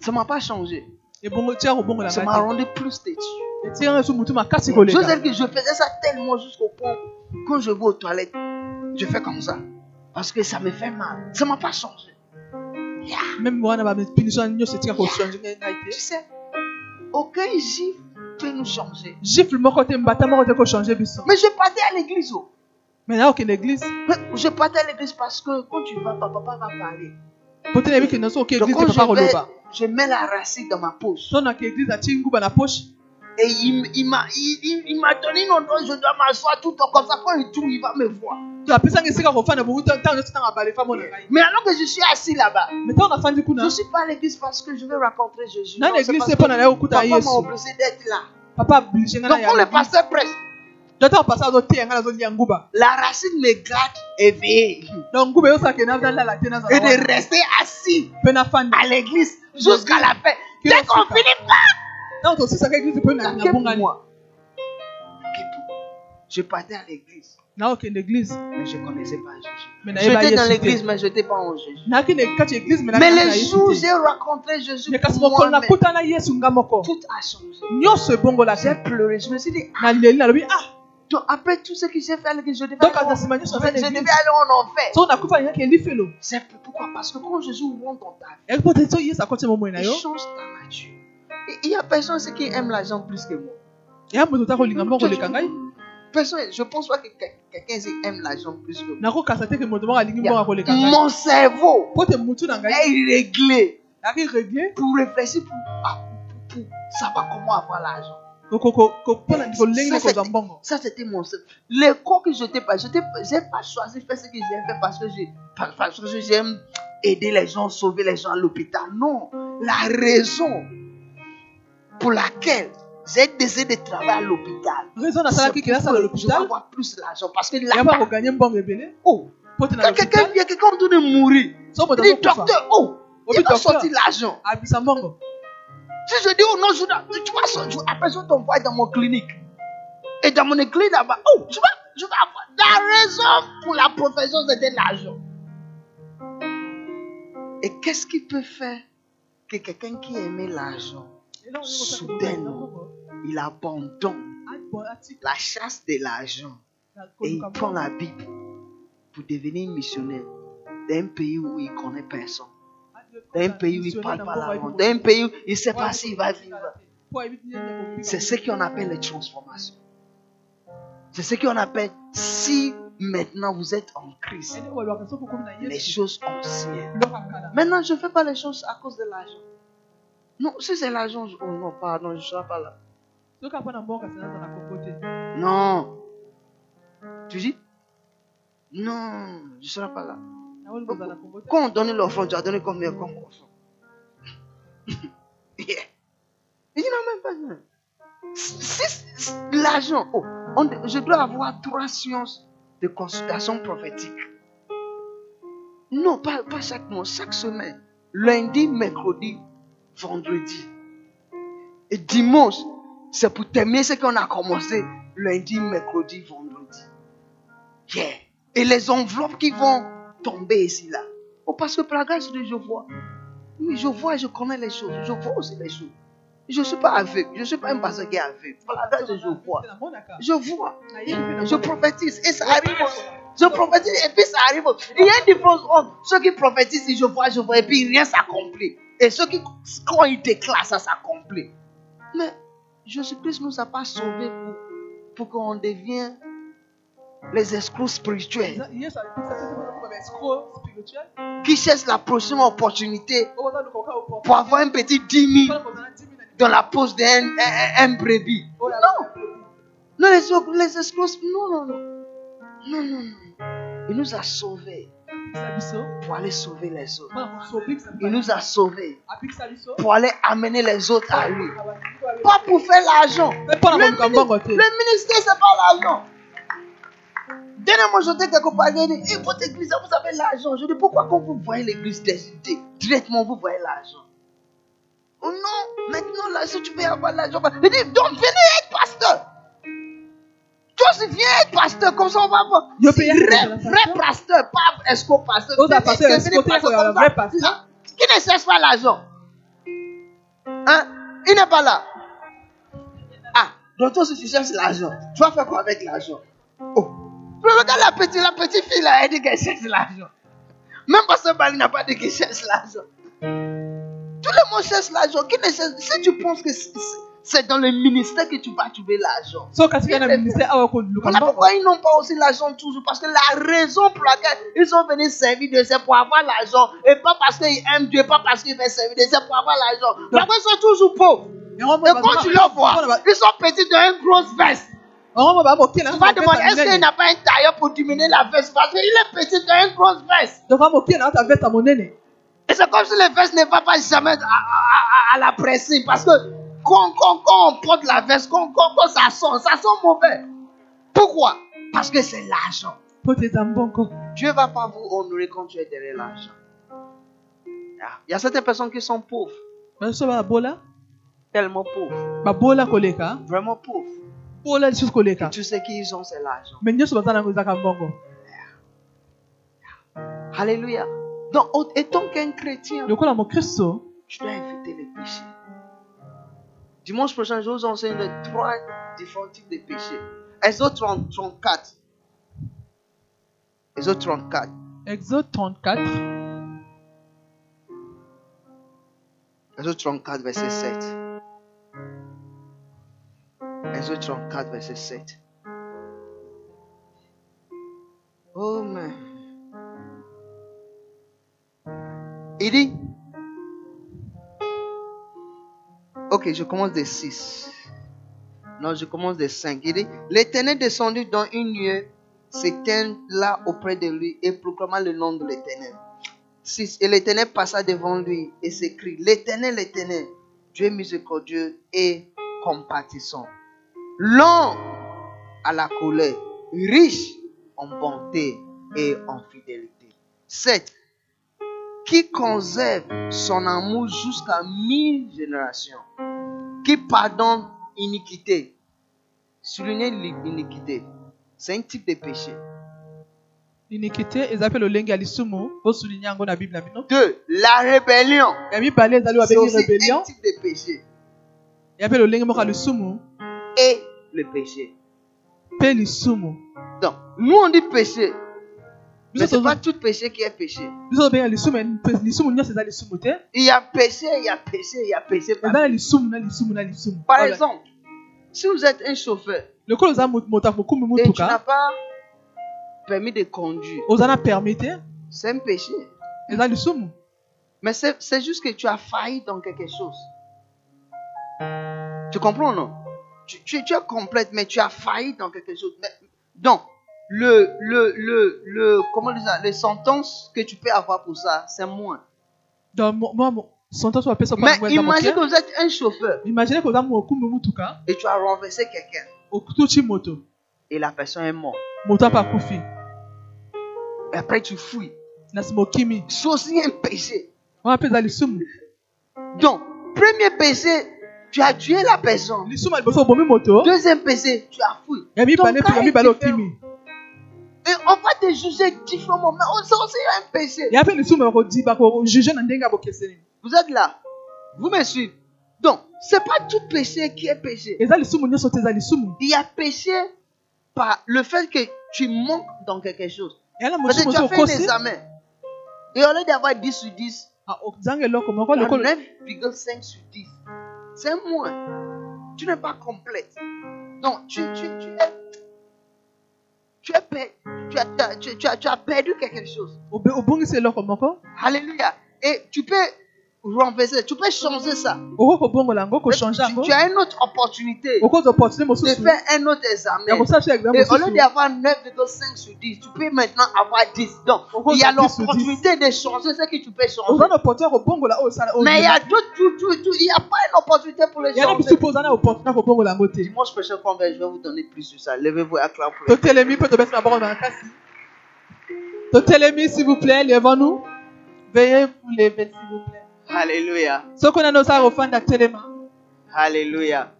Ça m'a pas changé. Ça m'a rendu plus têtu. Je que faisais ça tellement jusqu'au point. Quand je vais aux toilettes, je fais comme ça. Parce que ça me fait mal. Ça m'a pas changé. ngai Tu sais, aucun juif peut nous changer. gifle Mais je partais à l'église. oh. Me naye okende église Mais Je partais à l'église parce que quand tu vas, papa va parler. quand je vais, koloba je mets la racine dans ma poche. Et il, m'a il, il- donné une endroit, je dois m'asseoir tout le temps comme ça. Quand il tourne, il va me voir. Mais alors que je suis assis là-bas, je ne suis pas à l'église parce que je veux rencontrer Jésus. Non, c'est parce que Papa m'a obligé d'être là. papa Donc quand le ya pasteur presse, la racine me gratte éveillé. Et de rester assis à l'église jusqu'à la fin. Dès qu'on finit pas, moi. Je partais à l'église, mais je ne connaissais pas Jésus. J'étais dans l'église, mais je n'étais pas en Jésus. Mais yesu jours où j'ai rencontré Jésus, pour tout a changé. J'ai pleuré. Je me suis dit, ah, après tout ce que j'ai fait l'église, je devais Donc, aller en- je devais aller en enfer. so C'est pourquoi? Parce que quand Jésus rentre dans ta vie, il yo change ta nature. Il y a personne qui aime l'argent plus que moi. Personne, je pense pas que quel- quelqu'un aime l'argent plus que moi. nakokasa te ke moto moko alingi Il y a- mbongo koleka ngai Mon cerveau est réglé pour réfléchir pour, ah, pour, pour savoir comment avoir l'argent. Ça, c'était- mbongo Ça, c'était mon cerveau. L'école que je n'étais pas, je n'ai pas choisi faire ce que j'ai fait parce que j'aime aider les gens, sauver les gens à l'hôpital. Non. La raison pour laquelle j'ai décidé de travailler à l'hôpital. raison vais l'hôpital avoir plus d'argent parce que là, oh, quand quelqu'un vient, quelqu'un de mourir, il dit docteur, oh, il docteur. sortir l'argent. Si je dis, oh non, je, tu vas sortir, après je t'envoie dans mon clinique. Et dans mon clinique là-bas, oh, je vais, je vais avoir. La raison pour la profession, c'était l'argent. Et qu'est-ce qui peut faire que quelqu'un qui aimait l'argent, Soudainement. il abandonne la chasse de l'argent et il prend la Bible pour devenir missionnaire dans un pays où il ne connaît personne, dans un pays où il ne parle pas la langue, dans un pays où il ne sait pas s'il va vivre. C'est ce qu'on appelle les transformations. C'est ce qu'on appelle si maintenant vous êtes en Christ, les choses anciennes. Maintenant, je ne fais pas les choses à cause de l'argent. Non, si c'est l'argent, je... oh non, pardon, je ne serai pas là. Non. Tu dis? Non, je ne serai pas là. Quand on donne l'offrande, tu as donné combien comme (laughs) Yeah. Il dit non, même pas. Si- L'argent, oh, je dois avoir trois sciences de consultation prophétique. Non, pas, pas chaque mois, chaque semaine. Lundi, mercredi, vendredi. Et dimanche, c'est pour terminer ce qu'on a commencé lundi, mercredi, vendredi. Yeah. Et les enveloppes qui vont tomber ici, là. Oh, parce que par la grâce de Dieu, je vois. Oui, je vois et je connais les choses. Je vois aussi les choses. Je ne suis pas aveugle. Je ne suis pas un pasteur qui est aveugle. Par la grâce de Dieu, je vois. Je vois. Je prophétise et ça arrive. Je prophétise et puis ça arrive. Il y a une différence ceux qui prophétisent, ils je vois, je vois, et puis rien s'accomplit. Et ceux qui, quand ils déclarent, ça s'accomplit. Mais Jésus-Christ nous a pas sauvés pour, pour qu'on devienne les escrocs spirituels qui cherchent la prochaine opportunité opportunité pour avoir un petit 10 000 mpona kozala 10 000 na dans la poche d'un un, un brebis. oyo Non, les, les escrocs, non, non, non. Non, non, non. Il nous a sauvés pour aller sauver les autres. Il nous a sauvés biso pour aller amener les autres à lui. bandimi oyo Pas pour faire l'argent. le ministère, c'est pas l'argent. Dernièrement, j'étais quelque part, il dit, votre église, vous avez l'argent. Je dis, pourquoi quand vous voyez l'église décidée, directement vous voyez l'argent? Oh non, maintenant là, si tu veux avoir l'argent, il dit, donc venez être pasteur. Toi aussi, viens être pasteur, comme ça on va voir. Si paye vrai, vrai pasteur. pas escroc pasteur. Pasteur, escroc, vrai pasteur. Là, Qui ne cherche pas l'argent? Hein? Il n'est pas là. Ah, donc toi, si tu cherches l'argent, tu vas faire quoi avec l'argent? Oh, regarde la petite, la petite fille là, elle dit qu'elle cherche l'argent. Même Pasteur Bali n'a pas dit qu'il cherche l'argent. Tout le monde cherche l'argent. Qui ne cherche- Si tu penses que c'est- dans le ministère que tu vas trouver l'argent. so Voilà mbongo pourquoi ils n'ont pas aussi l'argent toujours. Parce que la raison pour laquelle ils sont venus servir Dieu, c'est pour avoir l'argent. Et pas parce qu'ils aiment Dieu, pas parce qu'ils veulent servir Dieu, c'est pour avoir l'argent. Pourquoi ils sont toujours pauvres Et quand tu les vois, ils sont petits dans une grosse veste. Tu vas demander, est-ce qu'il n'a pas un tailleur pour diminuer la veste? Parce qu'il est petit dans une grosse veste. Et c'est comme si les vestes ne vont pas jamais à, à- à- à la presser. Parce que quand, quand- quand on porte la veste, quand, quand- quand ça sent, ça sent mauvais. Pourquoi? Parce que c'est l'argent. Dieu ne va pas vous honorer quand tu es derrière l'argent. Ah, Il y a certaines personnes qui sont pauvres, tellement pauvres, koleka vraiment pauvres. Bola lisusu koleka Tu sais qu'ils ont, c'est l'argent. me nyonso baza nango ezaka mbongo Alléluia. Donc, étant qu'un chrétien, lokola mokristo tu dois éviter les péchés. Dimanche prochain, je vous enseigne les trois différents types de péchés. Exode 30 34. Exode 34. exode 34 Exode 34, verset 7. Exode 34, verset 7. Oh, man. Il dit. Ok, je commence de 6. Non, je commence de 5. Il dit L'éternel descendit dans une nuée, s'éteint là auprès de lui et proclama le nom de l'éternel. 6. Et l'Éternel passa devant lui et s'écrit L'Éternel, l'Éternel, Dieu miséricordieux et compatissant, lent à la colère, riche en bonté et en fidélité. 7. Qui conserve son amour jusqu'à mille générations, qui pardonne iniquité. Souligner l'iniquité. C'est un type de péché. iniquité eza mpe lolenge ya lisumu bosulinya yango na bible bino 2. La rébellion. C'est aussi rébellion un type de péché. lolenge moko ya lisumu Et le péché. Donc, nous on dit péché, mais c'est pas tout péché qui est péché. Il y a péché, il y a péché, il y a péché. Par exemple, si vous êtes un chauffeur et tu n'as pas permis de conduire, c'est un péché. Mais c'est c'est juste que tu as failli dans quelque chose. Tu comprends, non? Tu, tu, tu es complète, mais tu as failli dans quelque chose. Mais- donc, le, le, le, le, comment dire ça, les sentences que tu peux avoir pour ça, c'est moins. Donc, mo- moi, mon- sentence wapesa kwa Mais ngwenda imagine moke. que vous êtes un chauffeur Imagine que oza mokumbi mutuka et tu as renversé quelqu'un moto et la personne est morte. moto akufi Et après, tu fouilles. C'est aussi un péché. wana mpe eza lisumu Donc, premier péché, tu as tué la personne. Deuxième péché, tu as okimi Et on va te juger différemment. Mais on- c'est aussi un péché. Vous êtes là. Vous me suivez. Donc, c'est pas tout péché qui est péché. Il y a péché par le fait que tu manques dans quelque chose. na Parce que tu as fait un examen. Et au lieu d'avoir 10 sur 10, ah, ozanga eloko moko tu as lokolo 9,5 sur 10. C'est moins. Tu n'es pas complète. Donc, tu, tu, tu es. Tu, es per- tu, as, tu, as, tu, as- perdu quelque chose. Alléluia. Et tu peux renverser, tu peux changer ça. Tu, as une autre opportunité de faire un autre examen. Et au lieu d'avoir 9,5 sur 10, tu peux maintenant avoir 10. Donc, il y a tu as 10 sur l'opportunité de changer ce que tu peux changer. Mais il y a il n'y a pas une opportunité pour les changer. Dimanche prochain, quand je vais vous donner plus sur ça. Levez-vous et acclamez totelemi s'il vous plaît levons-nous veuillez vous lever s'il vous plaît Alléluia. soki nani osala kofanda telema Alléluia.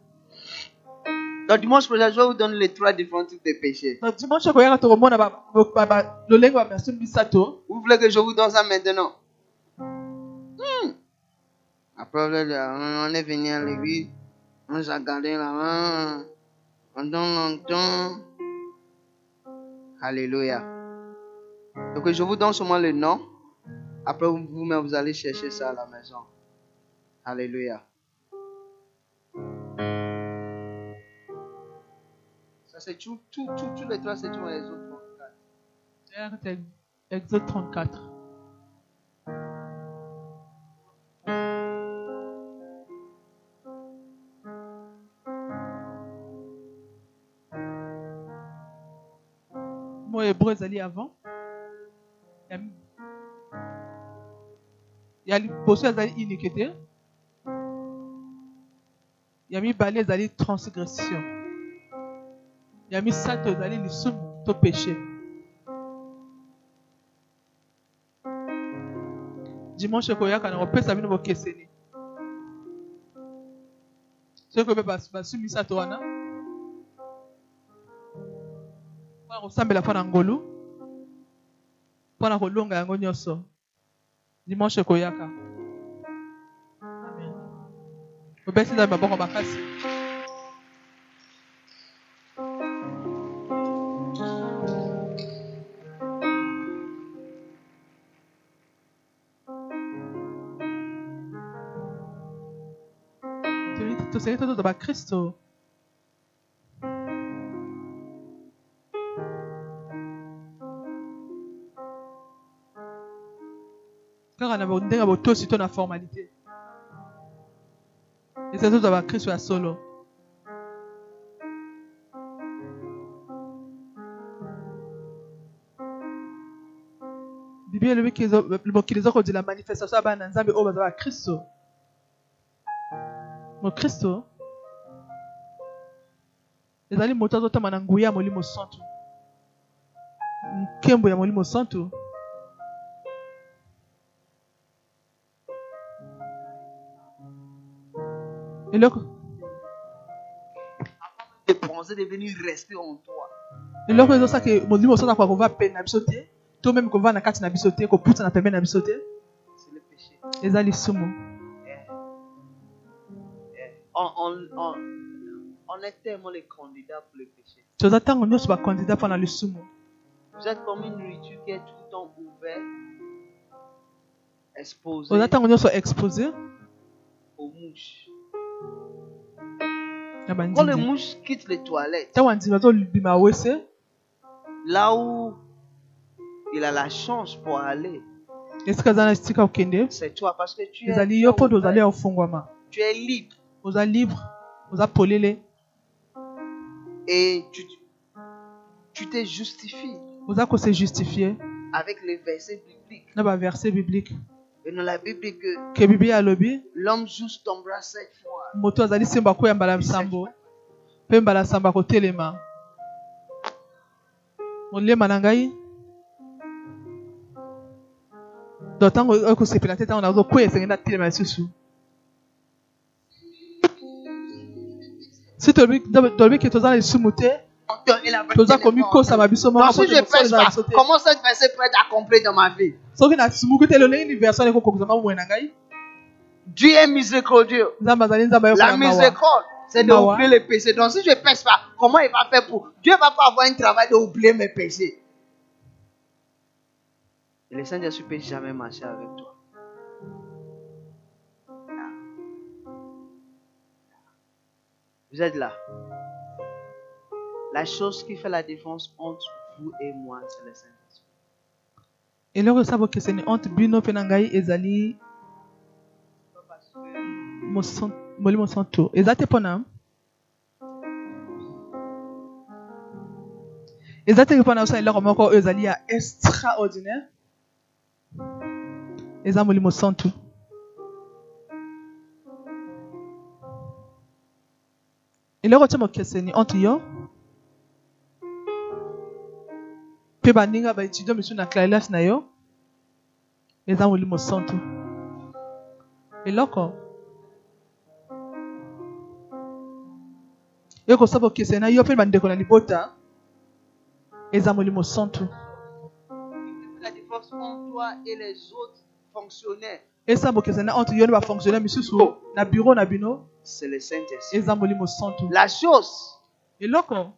Donc, dimanche prochain, je vais vous donner les trois différents types de péchés. na dimanche koyaka tokomona ba- ba- ba- lolenge bamiaso misato Vous voulez que je vous donne ça maintenant? Hmm. Après, on est- on est venu à l'église, on s'est gardé là-bas pendant longtemps. Alléluia. Donc, je vous donne seulement le nom. Après, vous- vous-même, vous allez chercher ça à la maison. Alléluia. Ça, c'est tout, tout, tout, tous les trois, c'est tout exode 34 mo hébreu ezali avant liboso ezali unique te ya mibale ezali transgression. Ya misato ezali lisumu to péché. Dimanche koyaka na kopesa bino bokeseni soki obe basu misato wana mpona kosambela mpo na ngolu. Mpona kolonga yango nyonso dimanche koyaka Amen. obesi nzambe maboko makasi tosali totoza bakristo ndenge botosi to na formalité ezali toza bakristo ya solo. Biblia mokili eza kodila manifestation ya bana na nzambe oyo baza bakristo mokristo ezali moto azotamba na nguya ya molimo santu nkembo ya molimo santu eloko de pensée de venir rester en toi. eloko ezosaka molimo santu akoka kova pene na biso te to meme kova na kati na biso te koputa na pembeni na biso te C'est le péché. eza lisumu On, on, on, on est tellement les candidats pour le péché. toza ntango nyonso bakandidat mpo na lisumu Vous êtes comme une nourriture qui est tout le temps ouverte, exposée. Oza ntango nyonso expose aux mouches. Quand les mouches quittent les toilettes, là où il a la chance pour aller, c'est toi parce que tu es, tu es libre. oza libre oza polele et tu, tu te justifies oza kose justifie avec les versets bibliques. na baverset biblique Et dans la Bible que alobi l'homme juste tombera sept fois. Moto azali sembo akoya mbala nsambo mpe mbala nsambo akotelema. Molema na ngai. Do ntango oyo kosepela te ntango nazokwea esengeli natelema lisusu. Si tolobi ke toza na lisumu te toza komikosama biso na te ekokokozama bomoi na ngai Dieu est miséricordieux. La miséricorde, c'est d'oublier les péchés. Donc si je ne pêche pas, comment il va faire pour Dieu va pas avoir un travail d'oublier mes péchés. Et le Saint-Esprit ne peut jamais marcher avec toi. Vous êtes là. La chose qui fait la différence entre vous et moi, c'est le Saint-Esprit. eloko esala bokeseni entre bino mpe na ngai ezali moson- molimo santo eza te mpona eza te mpona kosala eloko moko oyo ezali ya extraordinaire eza molimo santo eloko tia bokeseni entre yo mpe baninga baetudio misusu na na yo ekosala bokeseni na yo mpe bandeko na libota. Eza molimo entre yo na bafonctionnaire misusu na bureau na bino eza molimo La chose eloko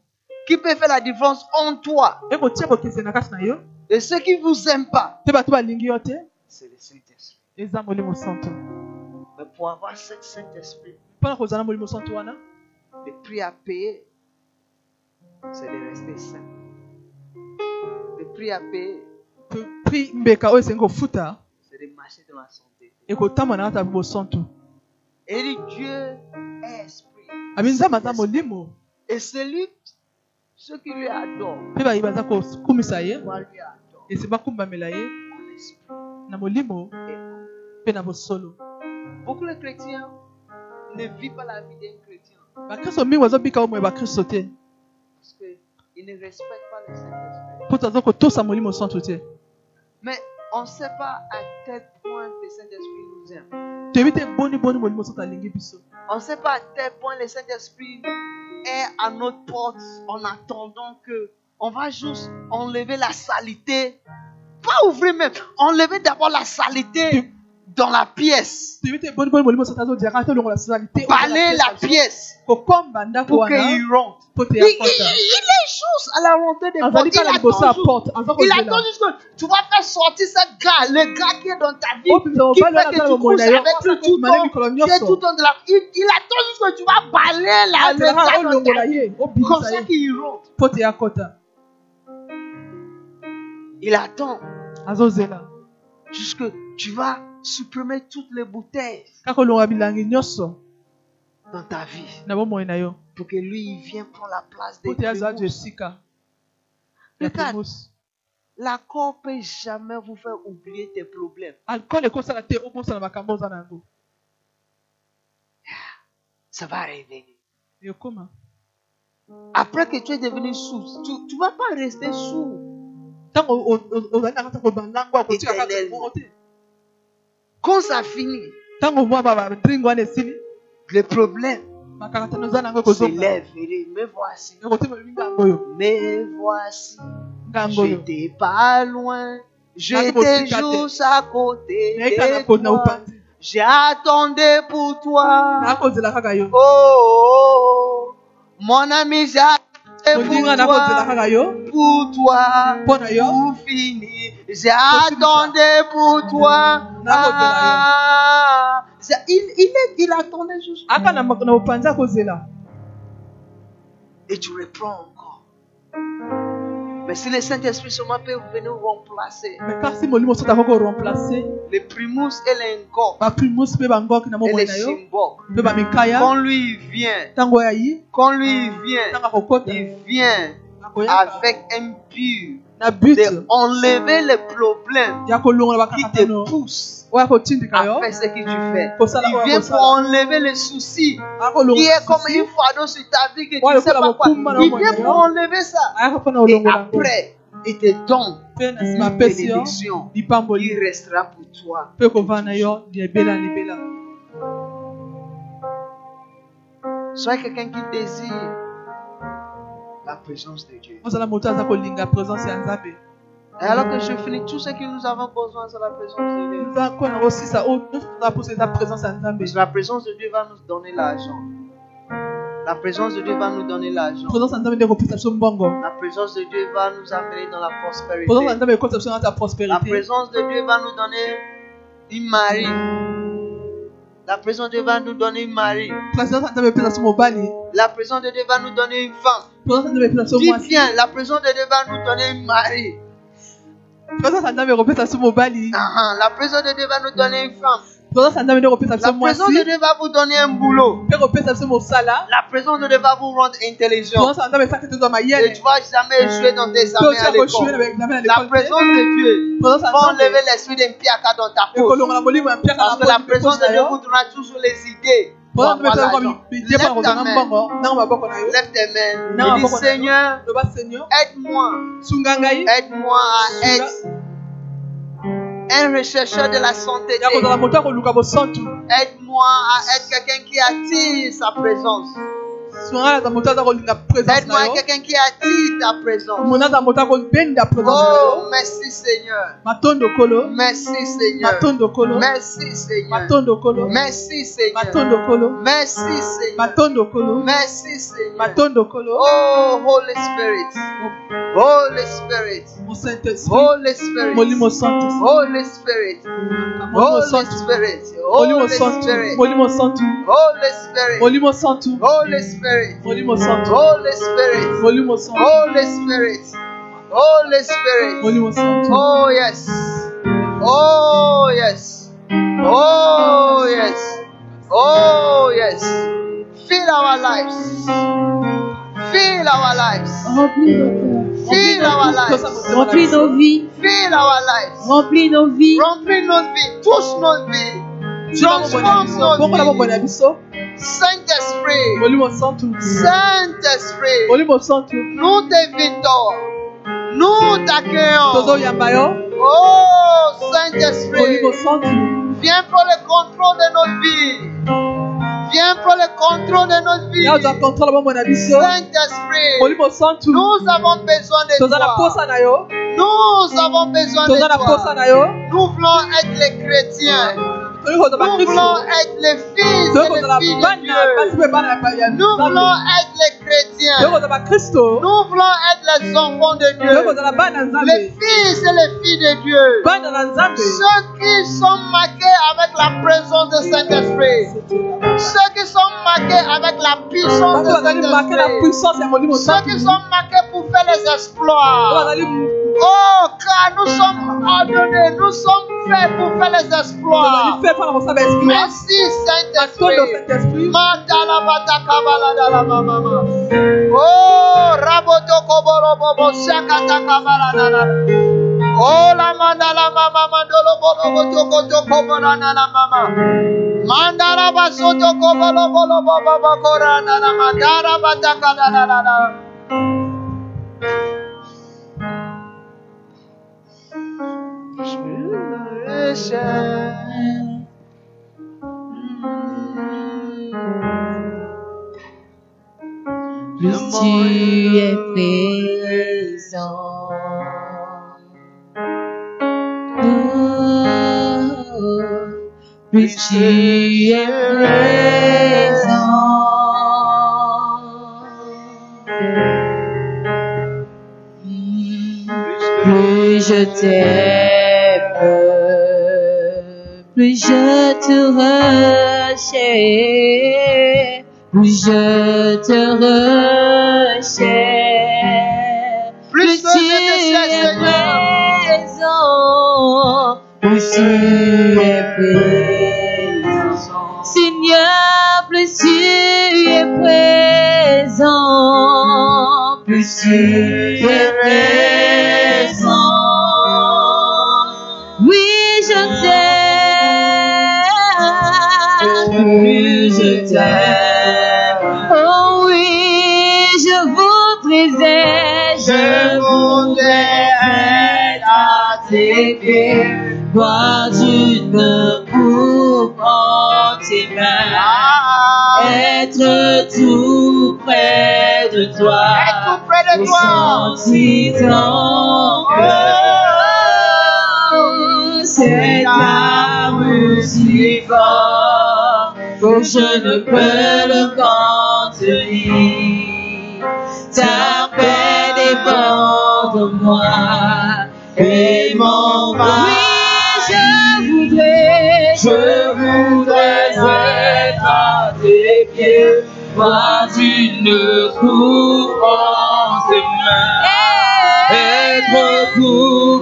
qui peut faire la différence entre toi ekotia bokeseni na kati na yo et ceux qui ne vous aiment pas, mpe bato balingi yo te eza molimo Mais pour avoir ce Saint-Esprit, le prix à payer, c'est de rester saint. Le prix à payer, c'est de marcher dans la santé. Et Dieu est esprit. molimo Et celui, ceux qui lui adorent, kokumisa ye doivent lui na bosolo Beaucoup de chrétiens ne vivent pas la vie d'un chrétien bakristo mingi bazobika omoye bakristo te parce qu'ils ne respectent pas le Saint-Esprit. mpo toza kotosa molimo santo te Mais on ne sait pas à quel point le Saint-Esprit nous aime. toyebi te boni boni molimo santo alingi biso On ne sait pas à quel point le Saint-Esprit est à notre porte en attendant que on va juste enlever la saleté. Pas ouvrir même, enlever d'abord la salité dans la pièce. Balayer la pièce pour qu'il rentre. Il, il- il est juste à la rentrée des portes. Il attend Il attend juste que tu vas faire sortir ce gars, le gars qui est dans ta vie, opimisa qui fait que tu couches avec lui tout le temps. mikolo Tu es tout le temps de la... il, il attend juste que tu vas balayer la, le azelaka gars dans ta vie. Comme ça qu'il rentre. Il attend jusque tu vas supprimer toutes les bouteilles dans ta vie pour que lui il vienne prendre la place des Regarde, primus l'accord peut jamais vous faire oublier tes problèmes. Ça va revenir. Après que tu es devenu sourd, tu ne vas pas rester sourd. ntango Quand ça finit, le problème s'élève et dit, me voici. Me voici. J'étais pas loin. J'étais juste à côté de toi. J'attendais pour toi. Oh, oh, oh. mon ami, j'attendais moninga pour toi. Pour toi. Pour finir. J'attendais pour toi. Ah, il, il, est, il attendait juste. Et tu reprends. Mais si le Saint-Esprit seulement peut venir remplacer. Les primus et les na et les bamikaya quand lui vient, quand lui vient, il vient avec un but na but de enlever les problèmes qui te poussent à faire ce que tu fais. Il vient pour enlever les soucis qui akolongola est comme un fardeau sur ta vie que tu sais lokola pas quoi. Il vient pour yo enlever ça. mpona Et après, il te donne une yo bénédiction. Il restera pour toi. Sois quelqu'un qui désire la présence de Dieu. Et alors que je finis, tout ce que nous avons besoin, c'est la présence de Dieu. la présence de Dieu va nous donner l'argent. La présence de Dieu va nous donner l'argent. La présence de Dieu va nous amener dans la prospérité. La présence de Dieu va nous donner une mari. La présence de Dieu va nous donner une mari. La présence de Dieu va nous donner une femme. Dis bien, la présence de Dieu va nous donner une mari. présence Ah, ah, La présence de Dieu va nous donner une femme. La présence de Dieu va vous donner un boulot. La présence de Dieu va vous rendre intelligent. Et tu vas jamais échouer dans tes à l'école. na La présence de Dieu va enlever l'esprit d'impiaka dans ta peau. Parce que la présence de Dieu vous donnera toujours les idées. Lève tes mains. Dis Seigneur, aide-moi. Aide-moi à être un rechercheur de la bosantu Aide-moi à être quelqu'un qui attire sa présence. Sunga aza moto aza kolinga présence Aide-moi na à yo être quelqu'un qui attire ta présence. mona aza moto akobenda présence na Oh, yo merci Seigneur. matondo kolo Merci Seigneur. matondo kolo Merci Seigneur. matondo kolo Merci Seigneur. matondo kolo Merci Seigneur. matondo kolo Merci Seigneur. matondo kolo Oh, Holy Spirit. Holy Spirit. mon saint esprit Holy Spirit. molimo santo Holy Spirit. molimo Holy santo Spirit. molimo Holy santo Spirit. molimo santo Holy Spirit. molimo santo Holy Spirit. Santo Holy Spirit. Holy Spirit. Holy Spirit. Oh yes. Oh yes. Oh yes. Oh yes. Fill our lives. Fill our lives. Remplis nos lives. Remplis nos vies. Remplis nos vies. Touche notre vie. Notre na vie. biso Saint-Esprit. molimo santo Saint-Esprit. molimo santo Nous t'invitons. Nous t'accueillons. Oh, molimo Saint-Esprit. santo Viens pour le contrôle de notre vie. Viens pour le contrôle de notre vie. molimo santo Nous avons besoin de toi. posa na yo Nous avons besoin de posa toi. na yo Nous voulons être les chrétiens. Nous voulons être les fils et les filles de Dieu. Nous voulons être les chrétiens. Nous voulons être les enfants de Dieu. Les fils et les filles de Dieu. Ceux qui sont marqués avec la présence de Saint-Esprit. Ceux qui sont marqués avec la puissance de Saint-Esprit. Ceux qui sont marqués pour faire les exploits. Oh, car nous sommes ordonnés, nous sommes faits pour faire les exploits. Merci Saint-Esprit. Madalabatakabalalalama. Oh, rabotokoborobobo, shakatakabalalalala. Oh, la mandala mama mandolo bolo boto koto kobora na la mama. Mandara basoto kobolo bolo bobo bokora na la mandara bataka la la la Plus tu es présent. Plus tu es présent. Plus je t'aime, plus je te recherche, plus je te recherche. Plus tu ciel, es présent. Plus tu es présent. Seigneur, plus tu es présent. Plus tu es présent. T'aime. Oh oui, je voudrais être, je voudrais être à tes pieds, boire coupe en tes mains, être tout près de toi, Être tout près de toi. sentir ton cœur, cet amour si je ne peux le contenir. Ta paix déborde moi et m'envahit. Oui, je voudrais, je voudrais être à tes pieds, boire d'une coupe en tes mains, être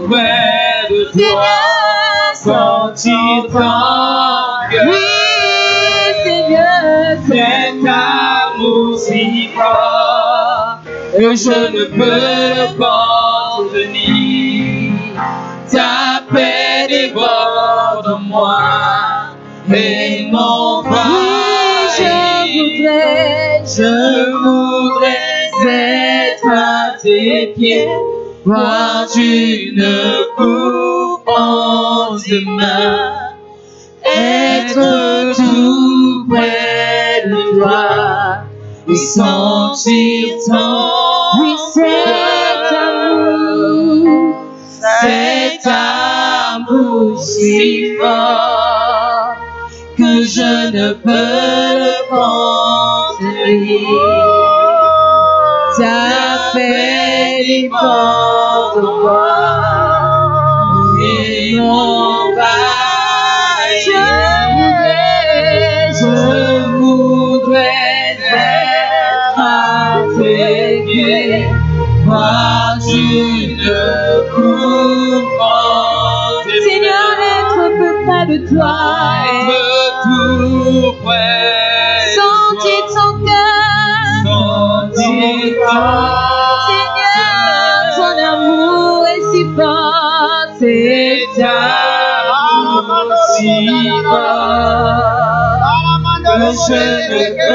près de toi, sentir ton que je ne peux contenir. Ta paix déborde moi et m'envahit. je voudrais, je voudrais être à tes pieds, boire d'une coupe en tes mains être tout près de toi et sentir ton oui, cet amour, cet amour si fort que je ne peux le contenir. Ta paix déborde moi et m'envahit. Je toi, être tout près, sentir ton cœur, sentir ton Seigneur, ton amour est si fort, c'est amour si fort. Que je ne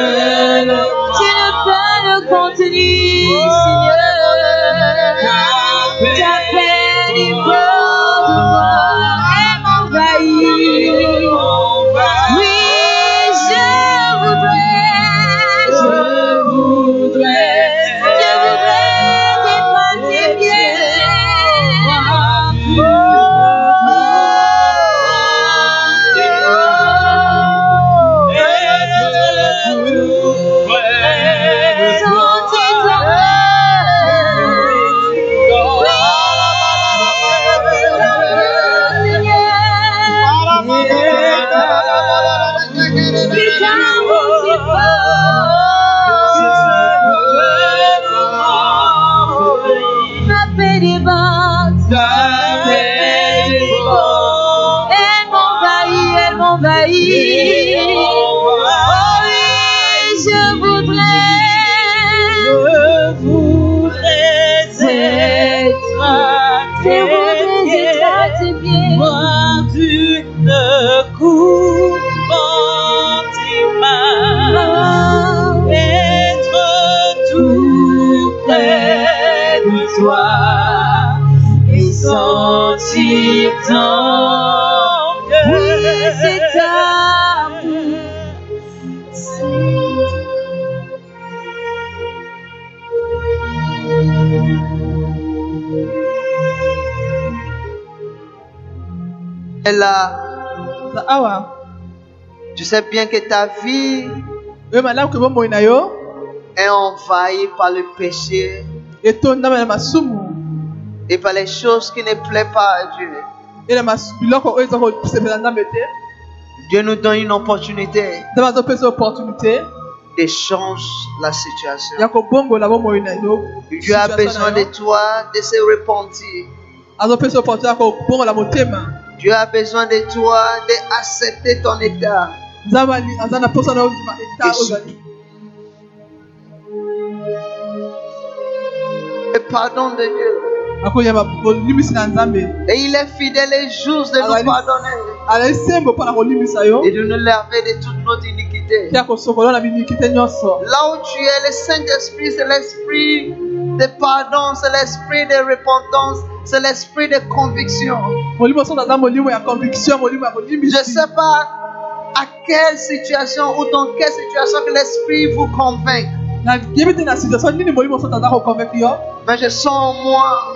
tu sais bien que ta vie est envahie par le péché et par les choses qui ne plaisent pas à Dieu. Dieu nous donne une opportunité opportunité échange la situation. Dieu a besoin de toi de se repentir. Dieu a besoin de toi d'accepter ton état. Le pardon de Dieu. Et il est fidèle et juste de nous pardonner. Et de nous laver de toute notre iniquité. mpe ya kosokola na binikite nyonso. Là où tu es, le Saint-Esprit, c'est l'esprit de pardon, c'est l'esprit de repentance, c'est l'esprit de conviction. Je ne sais pas à quelle situation ou dans quelle situation que l'esprit vous convainc, mais je sens en moi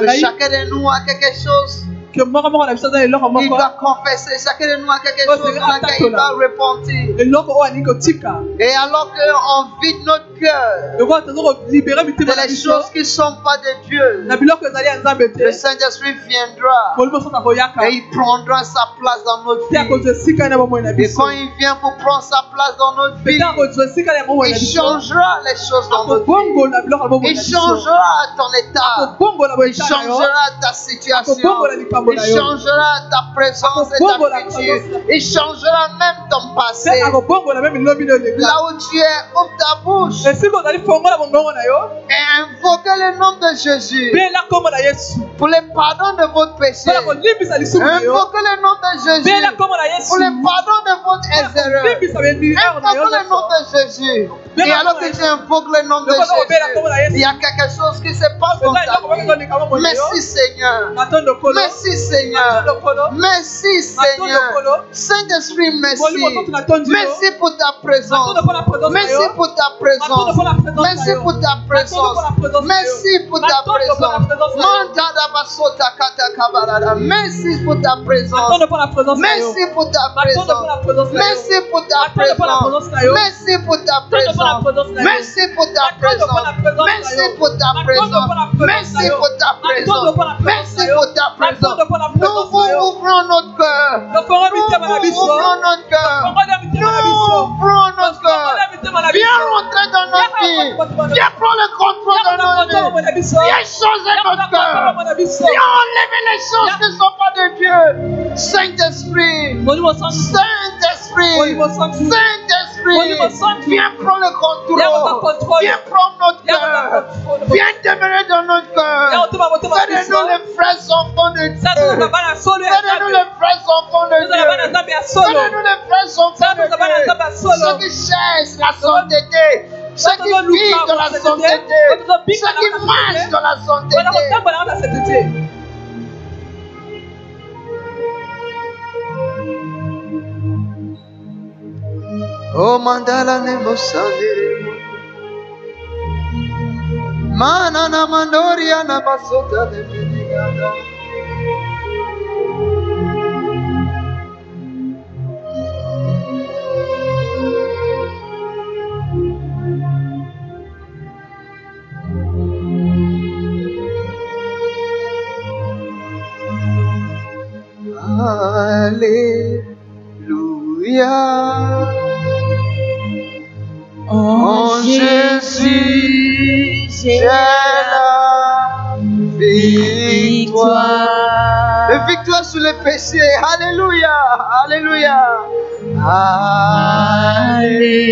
que chacun de nous a quelque chose eloko qu'il moko doit confesser, chacun de nous a quelque Oh, chose dans laquelle il doit repentir. eloko oyo alingi kotika Et alors qu'on vide notre cœur. Kolibere de na les biso choses qui ne sont pas de Dieu, na biloko ezali ya nzambe le te Saint-Esprit viendra. Molimo et il prendra sa place dans notre vie. akozwa esika na bomoi na Et quand il vient pour prendre sa place dans notre vie, pete akozwa esika na bomoi na il changera les choses dans notre vie. Il changera ton état. Il changera ta situation. Il changera ta présence et ta future. Il changera même ton passé. Là où tu es, ouvre ta bouche et invoque le nom de Jésus pour le pardon de votre péché. mpona kolimbisa lisumu na yo Invoque le nom de Jésus pour le pardon de votre erreur. kolimbisa bemilere na yo Invoque le nom de Jésus. Et alors que tu invoques le nom de Jésus, il y a quelque chose qui se passe dans ta vie. Merci Seigneur. kolo Merci Seigneur. matondo kolo Merci Seigneur. Saint-Esprit, merci. molimo moto na tondi yo Merci pour ta présence. matondo mpona présence na Merci yo pour ta matondo présence. mpona présence na Merci yo pour ta présence. Merci pour ta présence. Mantada basota kata kabarada. Merci pour ta présence. matondo mpona présence na yo Merci pour ta matondo mpona présence. présence na yo Merci pour ta Matondo mpona présence na yo présence. Merci pour ta matondo mpona présence. présence na yo Merci pour ta Matondo mpona présence. présence na Merci yo. pour ta Matondo présence. mpona présence Merci na yo. pour ta Matondo présence. mpona présence Merci na yo. pour ta présence. Nous présence vous na yo. ouvrons notre cœur. Nous ouvrons notre cœur. tokongo mitema na Nous ouvrons notre cœur. tokongo mitema na Viens rentrer dans notre vie. Viens prendre le contrôle de notre vie. Viens changer notre cœur. Viens enlever les choses qui ne sont pas de Dieu. Saint-Esprit. Saint-Esprit. Saint-Esprit. Molimo Santo. Viens prendre le Viens prendre le contrôle. contrôle. Viens prendre notre Viens prendre cœur. le contrôle. Viens demeurer dans notre ya cœur. otema motema na Fais de biso nous les vrais enfants de sa toza Dieu. bana solo ya Fais de nous nzambe les vrais enfants de tozala bana Dieu. nzambe ya Fais solo de nous les vrais enfants sa de toza bana Dieu. nzambe ya solo Ceux qui cherchent la sainteté, ceux qui vivent dans la sainteté, ceux qui marchent dans la wana sainteté. Kotambola nga na sete te Oh mandala ne mosandere. Mana na mandoria na basota de medigada. Alléluia. En Jésus, j'ai la victoire. La victoire sur le péché. Alléluia. Alléluia. Alléluia.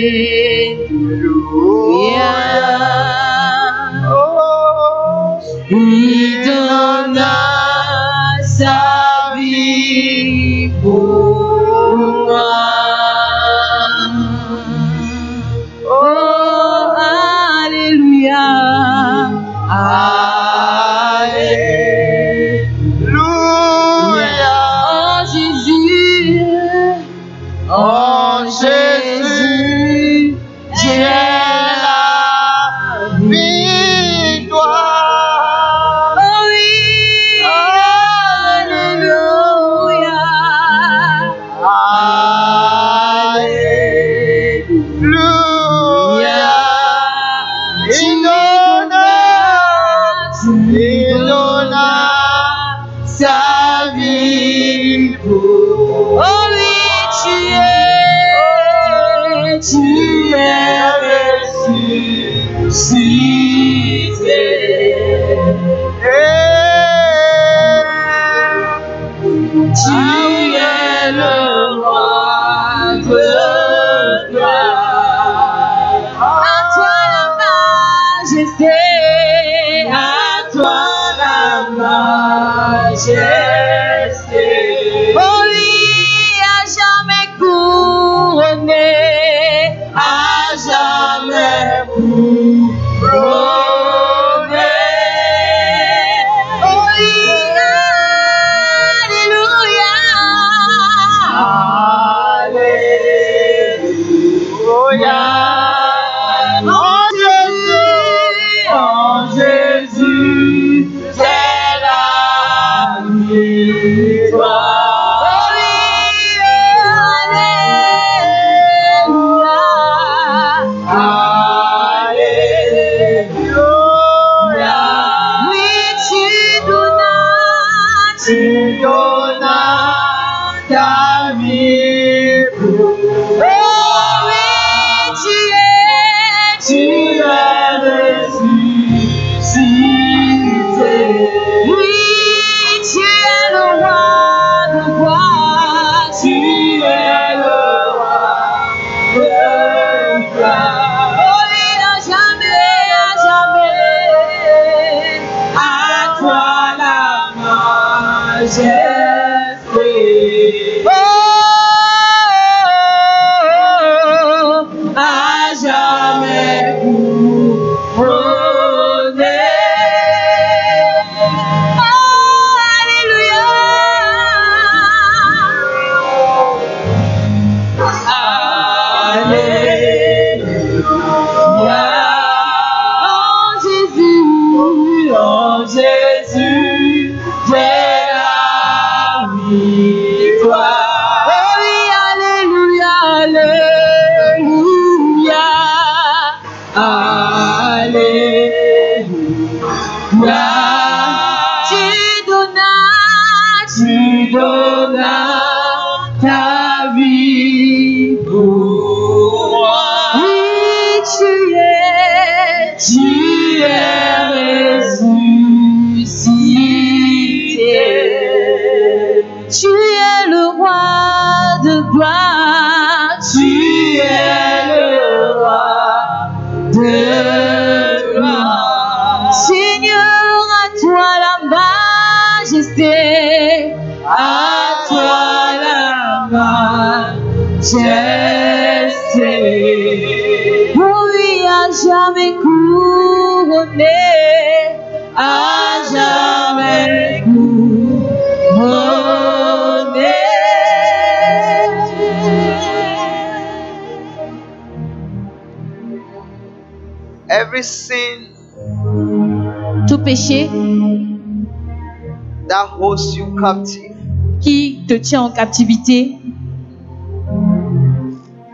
Captive, qui te tient en captivité,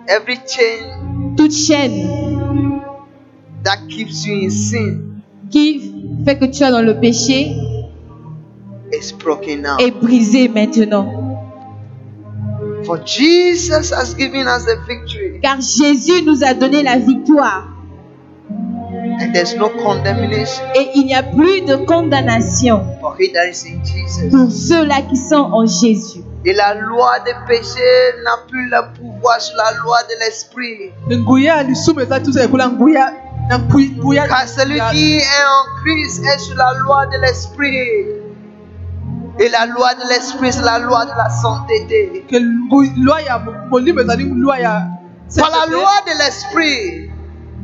every chain toute chaîne that keeps you in sin qui fait que tu es dans le péché is broken now. est brisée maintenant. For Jesus has given us the victory, Car Jésus nous a donné la victoire and there's no condemnation et il n'y a plus de condamnation for he that is in Jesus. pour ceux-là qui sont en Jésus. Et la loi des péchés n'a plus le pouvoir sur la loi de l'esprit. Car celui qui est en Christ est sur la loi de l'esprit. Et la loi de l'esprit, c'est la loi de la sainteté. Par la loi de l'esprit,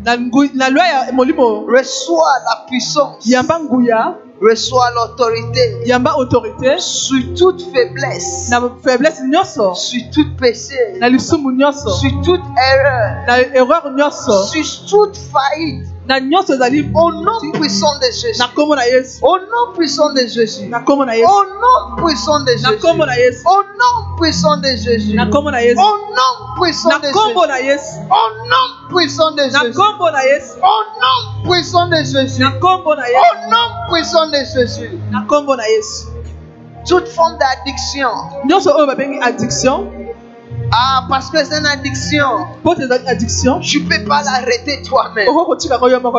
na lwa ya molimo reçoit la puissance, yamba nguya reçoit l'autorité. yamba autorité. Sur toute faiblesse, na faiblesse nyonso sur tout péché, na lisumu nyonso sur toute erreur, na erreur nyonso sur toute faillite. Na nyonso ezali Au nom puissant de Jésus. na nkombo na yesu Au nom puissant de Jésus. na na yesu Au nom puissant de na Jésus. nkombo na yesu Au nom puissant de Jésus. na na yesu Au nom puissant na de Jésus. na yesu Au nom puissant de na Jésus. nkombo na yesu Au nom puissant de Jésus. na na yesu Au nom puissant de Jésus. na nkombo na yesu Toute forme d'addiction, nyonso oyo babengi addiction Ah, parce que c'est une addiction. addiction Tu ne peux pas l'arrêter toi-même.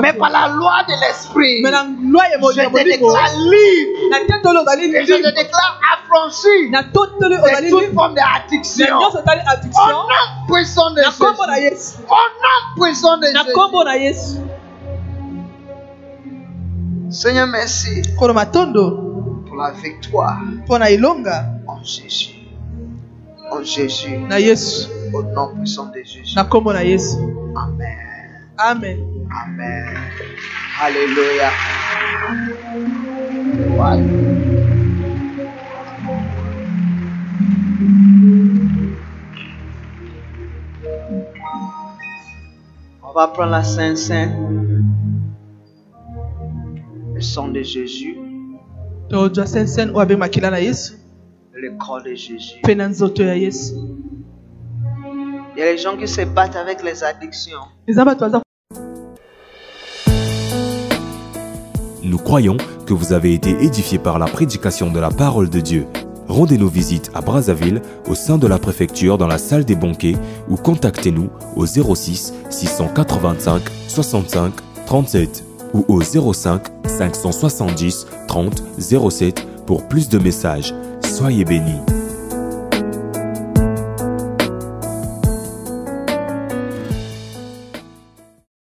Mais par la loi de l'esprit, je te déclare libre. tetoli ozali Et je te libre déclare affranchi de toute libre forme d'addiction. Au nom puissant de Jésus. Au nom puissant de Jésus. Seigneur, merci pour la victoire en Jésus. En Jésus. na yesu Au nom puissant de Jésus. na nkombo na yesu Amen. amen Amen. Alléluia. On va prendre la Sainte Sainte. Le sang de Jésus, tozwa sensene oyo abe makila na yesu? Le corps de Jésus. mpe na nzoto ya yesu Il y a les gens qui se battent avec les addictions. eza bato baza Nous croyons que vous avez été édifiés par la prédication de la parole de Dieu. Rendez-nous visite à Brazzaville, au sein de la préfecture, dans la salle des banquets, ou contactez-nous au 06 685 65 37 ou au 05 570 30 07 pour plus de messages. Soyez bénis.